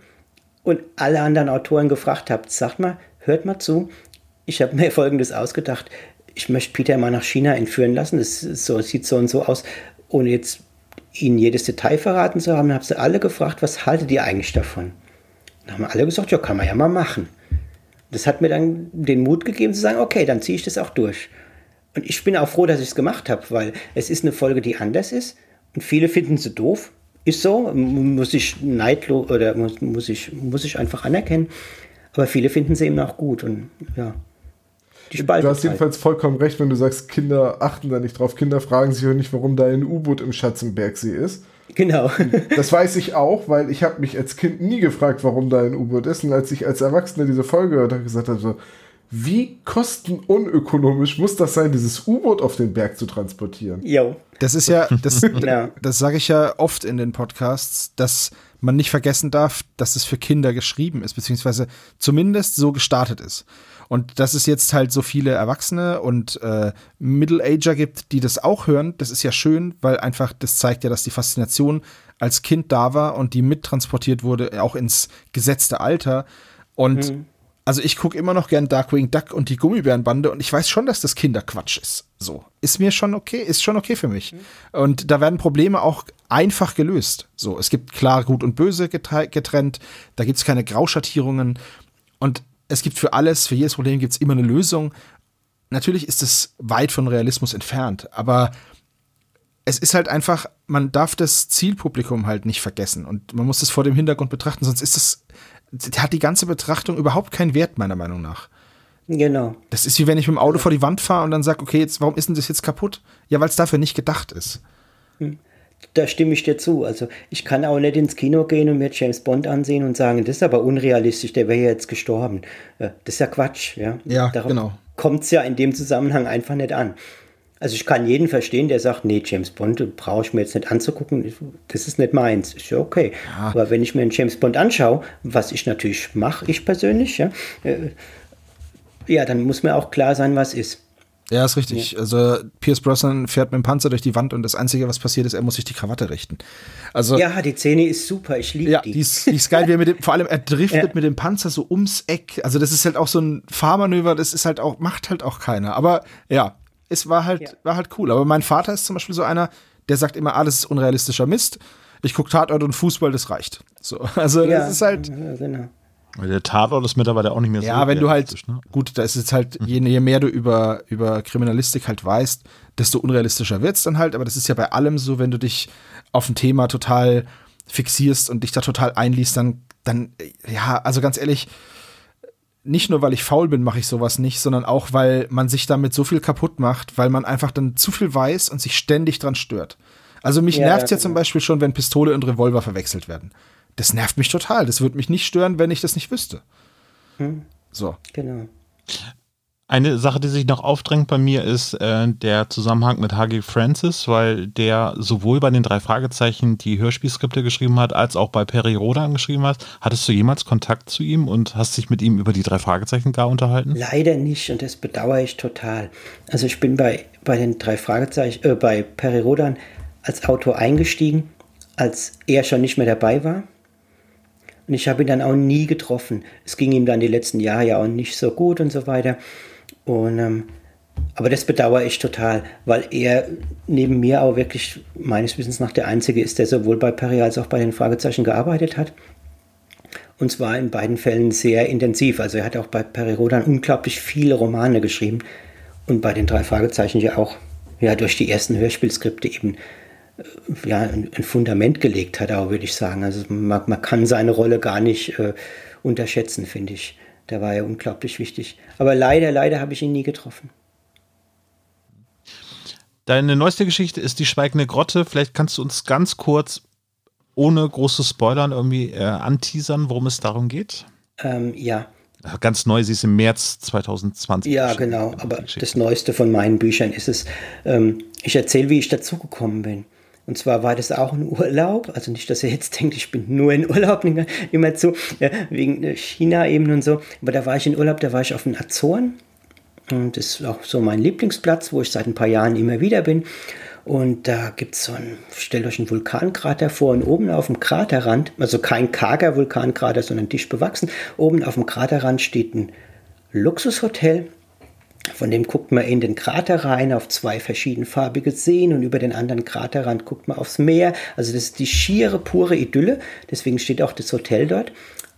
und alle anderen Autoren gefragt habe, sagt mal, hört mal zu, ich habe mir Folgendes ausgedacht. Ich möchte Peter mal nach China entführen lassen. Das so, sieht so und so aus, ohne jetzt ihnen jedes Detail verraten zu haben. Habe sie alle gefragt, was haltet ihr eigentlich davon? Dann haben alle gesagt, ja, kann man ja mal machen. Das hat mir dann den Mut gegeben zu sagen, okay, dann ziehe ich das auch durch. Und ich bin auch froh, dass ich es gemacht habe, weil es ist eine Folge, die anders ist. Und viele finden sie doof. Ist so, muss ich neidlos oder muss, muss, ich, muss ich einfach anerkennen. Aber viele finden sie eben auch gut. Und ja, die Du hast jedenfalls vollkommen recht, wenn du sagst, Kinder achten da nicht drauf. Kinder fragen sich auch nicht, warum da ein U-Boot im Schatzenbergsee ist. Genau. Das weiß ich auch, weil ich habe mich als Kind nie gefragt, warum da ein U-Boot ist. Und als ich als Erwachsener diese Folge gehört habe, gesagt habe, so, wie kostenunökonomisch muss das sein, dieses U-Boot auf den Berg zu transportieren? Jo. Das ist ja, das, Ja. das sage ich ja oft in den Podcasts, dass man nicht vergessen darf, dass es für Kinder geschrieben ist, beziehungsweise zumindest so gestartet ist. Und dass es jetzt halt so viele Erwachsene und äh, Middle-Ager gibt, die das auch hören, das ist ja schön, weil einfach das zeigt ja, dass die Faszination als Kind da war und die mittransportiert wurde, auch ins gesetzte Alter. Und also ich gucke immer noch gern Darkwing Duck und die Gummibärenbande und ich weiß schon, dass das Kinderquatsch ist. So. Ist mir schon okay, ist schon okay für mich. Und da werden Probleme auch einfach gelöst. So, es gibt klar gut und böse getre- getrennt, da gibt es keine Grauschattierungen und es gibt für alles, für jedes Problem gibt es immer eine Lösung. Natürlich ist es weit von Realismus entfernt, aber es ist halt einfach, man darf das Zielpublikum halt nicht vergessen und man muss es vor dem Hintergrund betrachten, sonst ist es, hat die ganze Betrachtung überhaupt keinen Wert, meiner Meinung nach. Genau. Das ist wie wenn ich mit dem Auto vor die Wand fahre und dann sage, okay, jetzt, warum ist denn das jetzt kaputt? Ja, weil es dafür nicht gedacht ist. Da stimme ich dir zu. Also ich kann auch nicht ins Kino gehen und mir James Bond ansehen und sagen, das ist aber unrealistisch, der wäre ja jetzt gestorben. Äh, Das ist ja Quatsch. Ja, Ja, genau. Kommt es ja in dem Zusammenhang einfach nicht an. Also ich kann jeden verstehen, der sagt, nee, James Bond brauche ich mir jetzt nicht anzugucken, das ist nicht meins. Ist ja okay. Aber wenn ich mir einen James Bond anschaue, was ich natürlich mache, ich persönlich, ja, äh, ja, dann muss mir auch klar sein, was ist. Ja, ist richtig. Ja. Also Pierce Brosnan fährt mit dem Panzer durch die Wand und das Einzige, was passiert ist, er muss sich die Krawatte richten. Also, ja, die Szene ist super, ich liebe ja, die. die ist, die ist geil, wie er mit dem, vor allem er driftet ja. mit dem Panzer so ums Eck. Also das ist halt auch so ein Fahrmanöver, das ist halt auch, macht halt auch keiner. Aber ja, es war halt, ja. war halt cool. Aber mein Vater ist zum Beispiel so einer, der sagt immer, alles ist unrealistischer Mist. Ich gucke Tatort und Fußball, das reicht. So, also ja, das ist halt. Ja, genau. Der Tatort ist mittlerweile auch nicht mehr so. Ja, wenn du halt, ne? gut, da ist jetzt halt, je, je, mehr du über, über Kriminalistik halt weißt, desto unrealistischer wird es dann halt. Aber das ist ja bei allem so, wenn du dich auf ein Thema total fixierst und dich da total einliest, dann, dann, ja, also ganz ehrlich, nicht nur, weil ich faul bin, mache ich sowas nicht, sondern auch, weil man sich damit so viel kaputt macht, weil man einfach dann zu viel weiß und sich ständig dran stört. Also mich ja, nervt es ja, ja zum. Beispiel schon, wenn Pistole und Revolver verwechselt werden. Das nervt mich total. Das würde mich nicht stören, wenn ich das nicht wüsste. Hm. So. Genau. Eine Sache, die sich noch aufdrängt bei mir, ist äh, der Zusammenhang mit H.G. Francis, weil der sowohl bei den drei Fragezeichen die Hörspielskripte geschrieben hat, als auch bei Perry Rodan geschrieben hat. Hattest du jemals Kontakt zu ihm und hast dich mit ihm über die drei Fragezeichen gar unterhalten? Leider nicht und das bedauere ich total. Also ich bin bei, bei den drei Fragezeichen, äh, bei Perry Rodan als Autor eingestiegen, als er schon nicht mehr dabei war. Und ich habe ihn dann auch nie getroffen. Es ging ihm dann die letzten Jahre ja auch nicht so gut und so weiter. Und, ähm, aber das bedauere ich total, weil er neben mir auch wirklich meines Wissens nach der Einzige ist, der sowohl bei Perry als auch bei den Fragezeichen gearbeitet hat. Und zwar in beiden Fällen sehr intensiv. Also er hat auch bei Perry Rodan unglaublich viele Romane geschrieben und bei den drei Fragezeichen ja auch ja, durch die ersten Hörspielskripte eben äh, ja, ein, Fundament gelegt hat, auch würde ich sagen. Also man, man kann seine Rolle gar nicht äh, unterschätzen, finde ich. Der war ja unglaublich wichtig. Aber leider, leider habe ich ihn nie getroffen. Deine neueste Geschichte ist die Schweigende Grotte. Vielleicht kannst du uns ganz kurz, ohne große Spoilern, irgendwie äh, anteasern, worum es darum geht? Ähm, ja. Ganz neu, sie ist im März 2020. Ja, genau. Aber das Neueste von meinen Büchern ist es, ähm, ich erzähle, wie ich dazugekommen bin. Und zwar war das auch ein Urlaub, also nicht, dass ihr jetzt denkt, ich bin nur in Urlaub immer zu, ja, wegen China eben und so. Aber da war ich in Urlaub, da war ich auf den Azoren. Und das ist auch so mein Lieblingsplatz, wo ich seit ein paar Jahren immer wieder bin. Und da gibt es so einen, stellt euch einen Vulkankrater vor und oben auf dem Kraterrand, also kein karger Vulkankrater, sondern dicht bewachsen, oben auf dem Kraterrand steht ein Luxushotel von dem guckt man in den Krater rein auf zwei verschiedenfarbige Seen und über den anderen Kraterrand guckt man aufs Meer. Also das ist die schiere, pure Idylle. Deswegen steht auch das Hotel dort.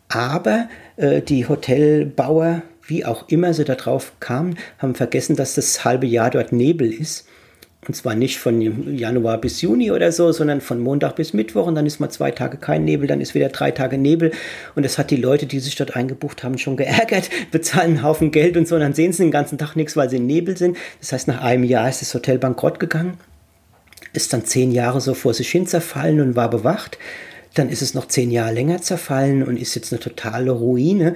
Aber äh, die Hotelbauer, wie auch immer sie da drauf kamen, haben vergessen, dass das halbe Jahr dort Nebel ist. Und zwar nicht von Januar bis Juni oder so, sondern von Montag bis Mittwoch. Und dann ist mal zwei Tage kein Nebel, dann ist wieder drei Tage Nebel. Und das hat die Leute, die sich dort eingebucht haben, schon geärgert, bezahlen einen Haufen Geld und so. Und dann sehen sie den ganzen Tag nichts, weil sie in Nebel sind. Das heißt, nach einem Jahr ist das Hotel bankrott gegangen. Ist dann zehn Jahre so vor sich hin zerfallen und war bewacht. Dann ist es noch zehn Jahre länger zerfallen und ist jetzt eine totale Ruine.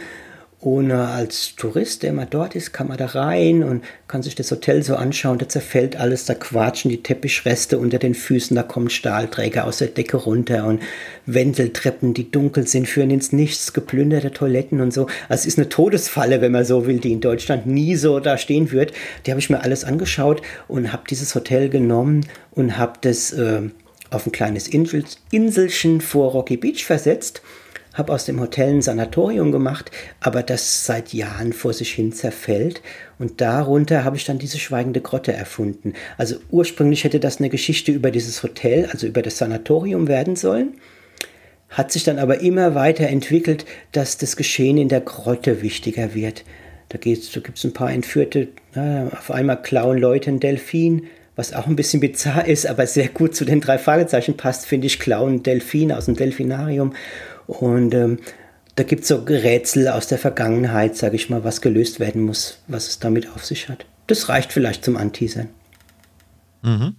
Ohne als Tourist, der mal dort ist, kann man da rein und kann sich das Hotel so anschauen. Da zerfällt alles, da quatschen die Teppichreste unter den Füßen, da kommen Stahlträger aus der Decke runter und Wendeltreppen, die dunkel sind, führen ins Nichts, geplünderte Toiletten und so. Also es ist eine Todesfalle, wenn man so will, die in Deutschland nie so da stehen wird. Die habe ich mir alles angeschaut und habe dieses Hotel genommen und habe das äh, auf ein kleines Insel, Inselchen vor Rocky Beach versetzt habe aus dem Hotel ein Sanatorium gemacht, aber das seit Jahren vor sich hin zerfällt. Und darunter habe ich dann diese schweigende Grotte erfunden. Also ursprünglich hätte das eine Geschichte über dieses Hotel, also über das Sanatorium werden sollen. Hat sich dann aber immer weiter entwickelt, dass das Geschehen in der Grotte wichtiger wird. Da, da gibt es ein paar Entführte, na, auf einmal klauen Leute ein Delfin, was auch ein bisschen bizarr ist, aber sehr gut zu den drei Fragezeichen passt, finde ich, klauen Delfin aus dem Delfinarium. Und ähm, da gibt es so Rätsel aus der Vergangenheit, sage ich mal, was gelöst werden muss, was es damit auf sich hat. Das reicht vielleicht zum Anteasern. Mhm.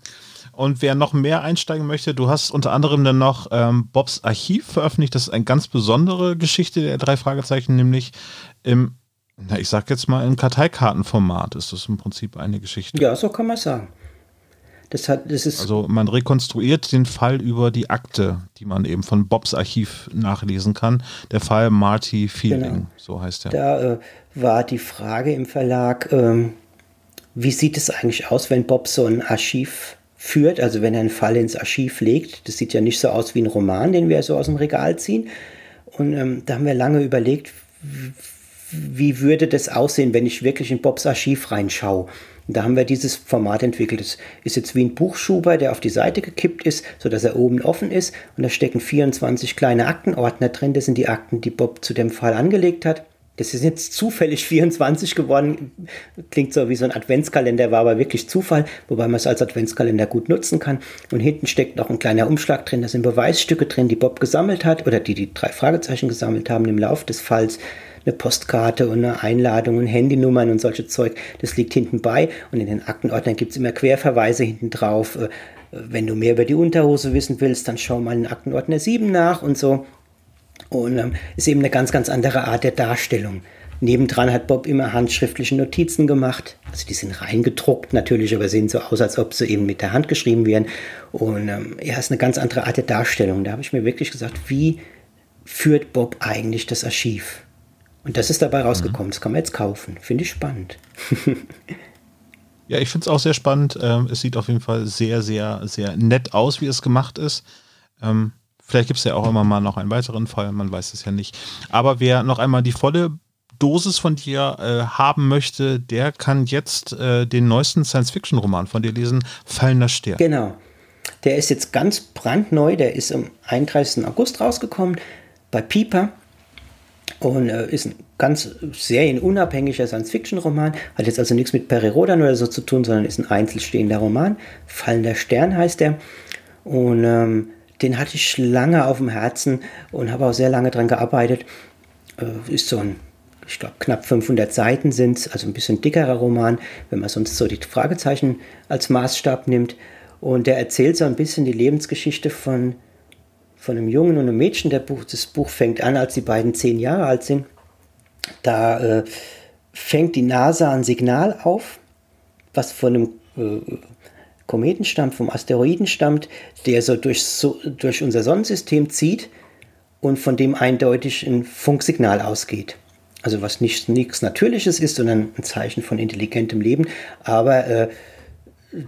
Und wer noch mehr einsteigen möchte, du hast unter anderem dann noch ähm, Bobs Archiv veröffentlicht. Das ist eine ganz besondere Geschichte der drei Fragezeichen, nämlich im, na, ich sag jetzt mal, im Karteikartenformat ist das im Prinzip eine Geschichte. Ja, so kann man sagen. Das hat, das ist also man rekonstruiert den Fall über die Akte, die man eben von Bobs Archiv nachlesen kann. Der Fall Marty Fielding, genau. so heißt er. Da äh, war die Frage im Verlag, ähm, wie sieht es eigentlich aus, wenn Bob so ein Archiv führt, also wenn er einen Fall ins Archiv legt. Das sieht ja nicht so aus wie ein Roman, den wir so aus dem Regal ziehen. Und ähm, da haben wir lange überlegt, wie würde das aussehen, wenn ich wirklich in Bobs Archiv reinschaue. Und da haben wir dieses Format entwickelt. Es ist jetzt wie ein Buchschuber, der auf die Seite gekippt ist, sodass er oben offen ist. Und da stecken 24 kleine Aktenordner drin. Das sind die Akten, die Bob zu dem Fall angelegt hat. Das ist jetzt zufällig 24 geworden. Klingt so wie so ein Adventskalender, war aber wirklich Zufall, wobei man es als Adventskalender gut nutzen kann. Und hinten steckt noch ein kleiner Umschlag drin. Da sind Beweisstücke drin, die Bob gesammelt hat oder die die drei Fragezeichen gesammelt haben im Lauf des Falls. Eine Postkarte und eine Einladung und Handynummern und solche Zeug. Das liegt hinten bei. Und in den Aktenordnern gibt es immer Querverweise hinten drauf. Äh, wenn du mehr über die Unterhose wissen willst, dann schau mal in Aktenordner 7 nach und so. Und ähm, ist eben eine ganz, ganz andere Art der Darstellung. Nebendran hat Bob immer handschriftliche Notizen gemacht. Also die sind reingedruckt natürlich, aber sehen so aus, als ob sie eben mit der Hand geschrieben wären. Und ähm, ja, ist eine ganz andere Art der Darstellung. Da habe ich mir wirklich gesagt, wie führt Bob eigentlich das Archiv? Und das ist dabei rausgekommen. Mhm. Das kann man jetzt kaufen. Finde ich spannend. ja, ich finde es auch sehr spannend. Ähm, es sieht auf jeden Fall sehr, sehr, sehr nett aus, wie es gemacht ist. Ähm, Vielleicht gibt es ja auch immer mal noch einen weiteren Fall, man weiß es ja nicht. Aber wer noch einmal die volle Dosis von dir äh, haben möchte, der kann jetzt äh, den neuesten Science-Fiction-Roman von dir lesen, Fallender Stern. Genau. Der ist jetzt ganz brandneu, der ist am 31. August rausgekommen bei Piper und äh, ist ein ganz serienunabhängiger Science-Fiction-Roman. Hat jetzt also nichts mit Perry Rodan oder so zu tun, sondern ist ein einzelstehender Roman. Fallender Stern heißt der. Und ähm, den hatte ich lange auf dem Herzen und habe auch sehr lange daran gearbeitet. Äh, ist so ein, ich glaube, knapp 500 Seiten sind es, also ein bisschen dickerer Roman, wenn man sonst so die Fragezeichen als Maßstab nimmt. Und der erzählt so ein bisschen die Lebensgeschichte von, von einem Jungen und einem Mädchen. Der Buch, das Buch fängt an, als die beiden zehn Jahre alt sind. Da äh, fängt die NASA ein Signal auf, was von einem äh, Kometen stammt, vom Asteroiden stammt, der so durch, so durch unser Sonnensystem zieht und von dem eindeutig ein Funksignal ausgeht. Also was nicht nichts Natürliches ist, sondern ein Zeichen von intelligentem Leben. Aber äh,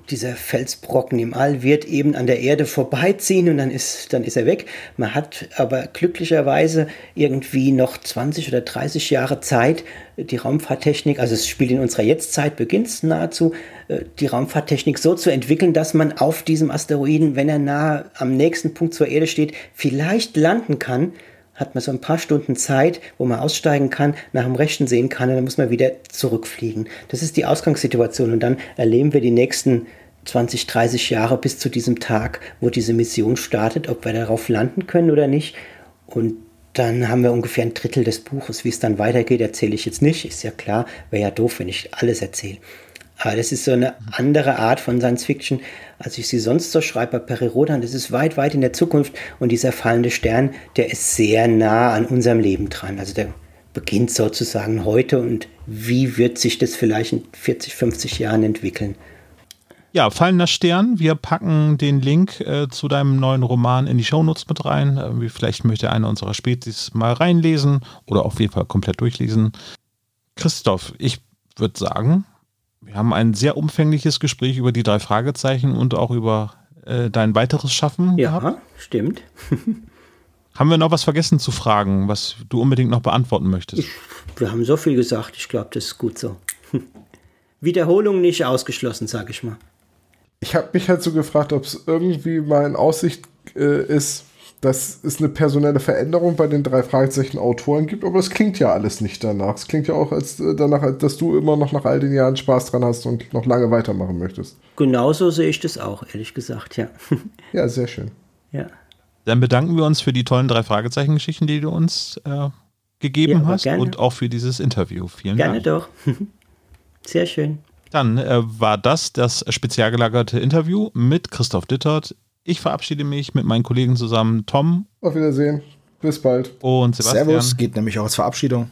dieser Felsbrocken im All wird eben an der Erde vorbeiziehen und dann ist, dann ist er weg. Man hat aber glücklicherweise irgendwie noch 20 oder 30 Jahre Zeit, die Raumfahrttechnik, also es spielt in unserer Jetztzeit, beginnt nahezu, äh, die Raumfahrttechnik so zu entwickeln, dass man auf diesem Asteroiden, wenn er nahe am nächsten Punkt zur Erde steht, vielleicht landen kann hat man so ein paar Stunden Zeit, wo man aussteigen kann, nach dem Rechten sehen kann und dann muss man wieder zurückfliegen. Das ist die Ausgangssituation und dann erleben wir die nächsten 20, 30 Jahre bis zu diesem Tag, wo diese Mission startet, ob wir darauf landen können oder nicht. Und dann haben wir ungefähr ein Drittel des Buches. Wie es dann weitergeht, erzähle ich jetzt nicht. Ist ja klar, wäre ja doof, wenn ich alles erzähle. Aber das ist so eine andere Art von Science Fiction, als ich sie sonst so schreibe bei Perry Rodan. Das ist weit, weit in der Zukunft und dieser fallende Stern, der ist sehr nah an unserem Leben dran. Also der beginnt sozusagen heute und wie wird sich das vielleicht in 40, 50 Jahren entwickeln? Ja, fallender Stern. Wir packen den Link äh, zu deinem neuen Roman in die Shownotes mit rein. Äh, vielleicht möchte einer unserer Spezies mal reinlesen oder auf jeden Fall komplett durchlesen. Christoph, ich würde sagen, wir haben ein sehr umfängliches Gespräch über die drei Fragezeichen und auch über äh, dein weiteres Schaffen ja, gehabt. stimmt. haben wir noch was vergessen zu fragen, was du unbedingt noch beantworten möchtest? Ich, wir haben so viel gesagt, ich glaube, das ist gut so. Wiederholung nicht ausgeschlossen, sage ich mal. Ich habe mich halt so gefragt, ob es irgendwie mal in Aussicht äh, ist, dass es eine personelle Veränderung bei den drei Fragezeichen Autoren gibt, aber es klingt ja alles nicht danach. Es klingt ja auch als, äh, danach, dass du immer noch nach all den Jahren Spaß dran hast und noch lange weitermachen möchtest. Genauso sehe ich das auch, ehrlich gesagt, ja. ja, sehr schön. Ja. Dann bedanken wir uns für die tollen drei Fragezeichen-Geschichten, die du uns äh, gegeben ja, hast gerne. und auch für dieses Interview. Vielen gerne Dank. Gerne doch. Sehr schön. Dann äh, war das das spezial gelagerte Interview mit Christoph Dittert, ich verabschiede mich mit meinen Kollegen zusammen. Tom. Auf Wiedersehen. Bis bald. Und Sebastian. Servus, geht nämlich auch als Verabschiedung.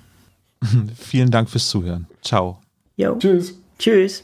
Vielen Dank fürs Zuhören. Ciao. Jo. Tschüss. Tschüss.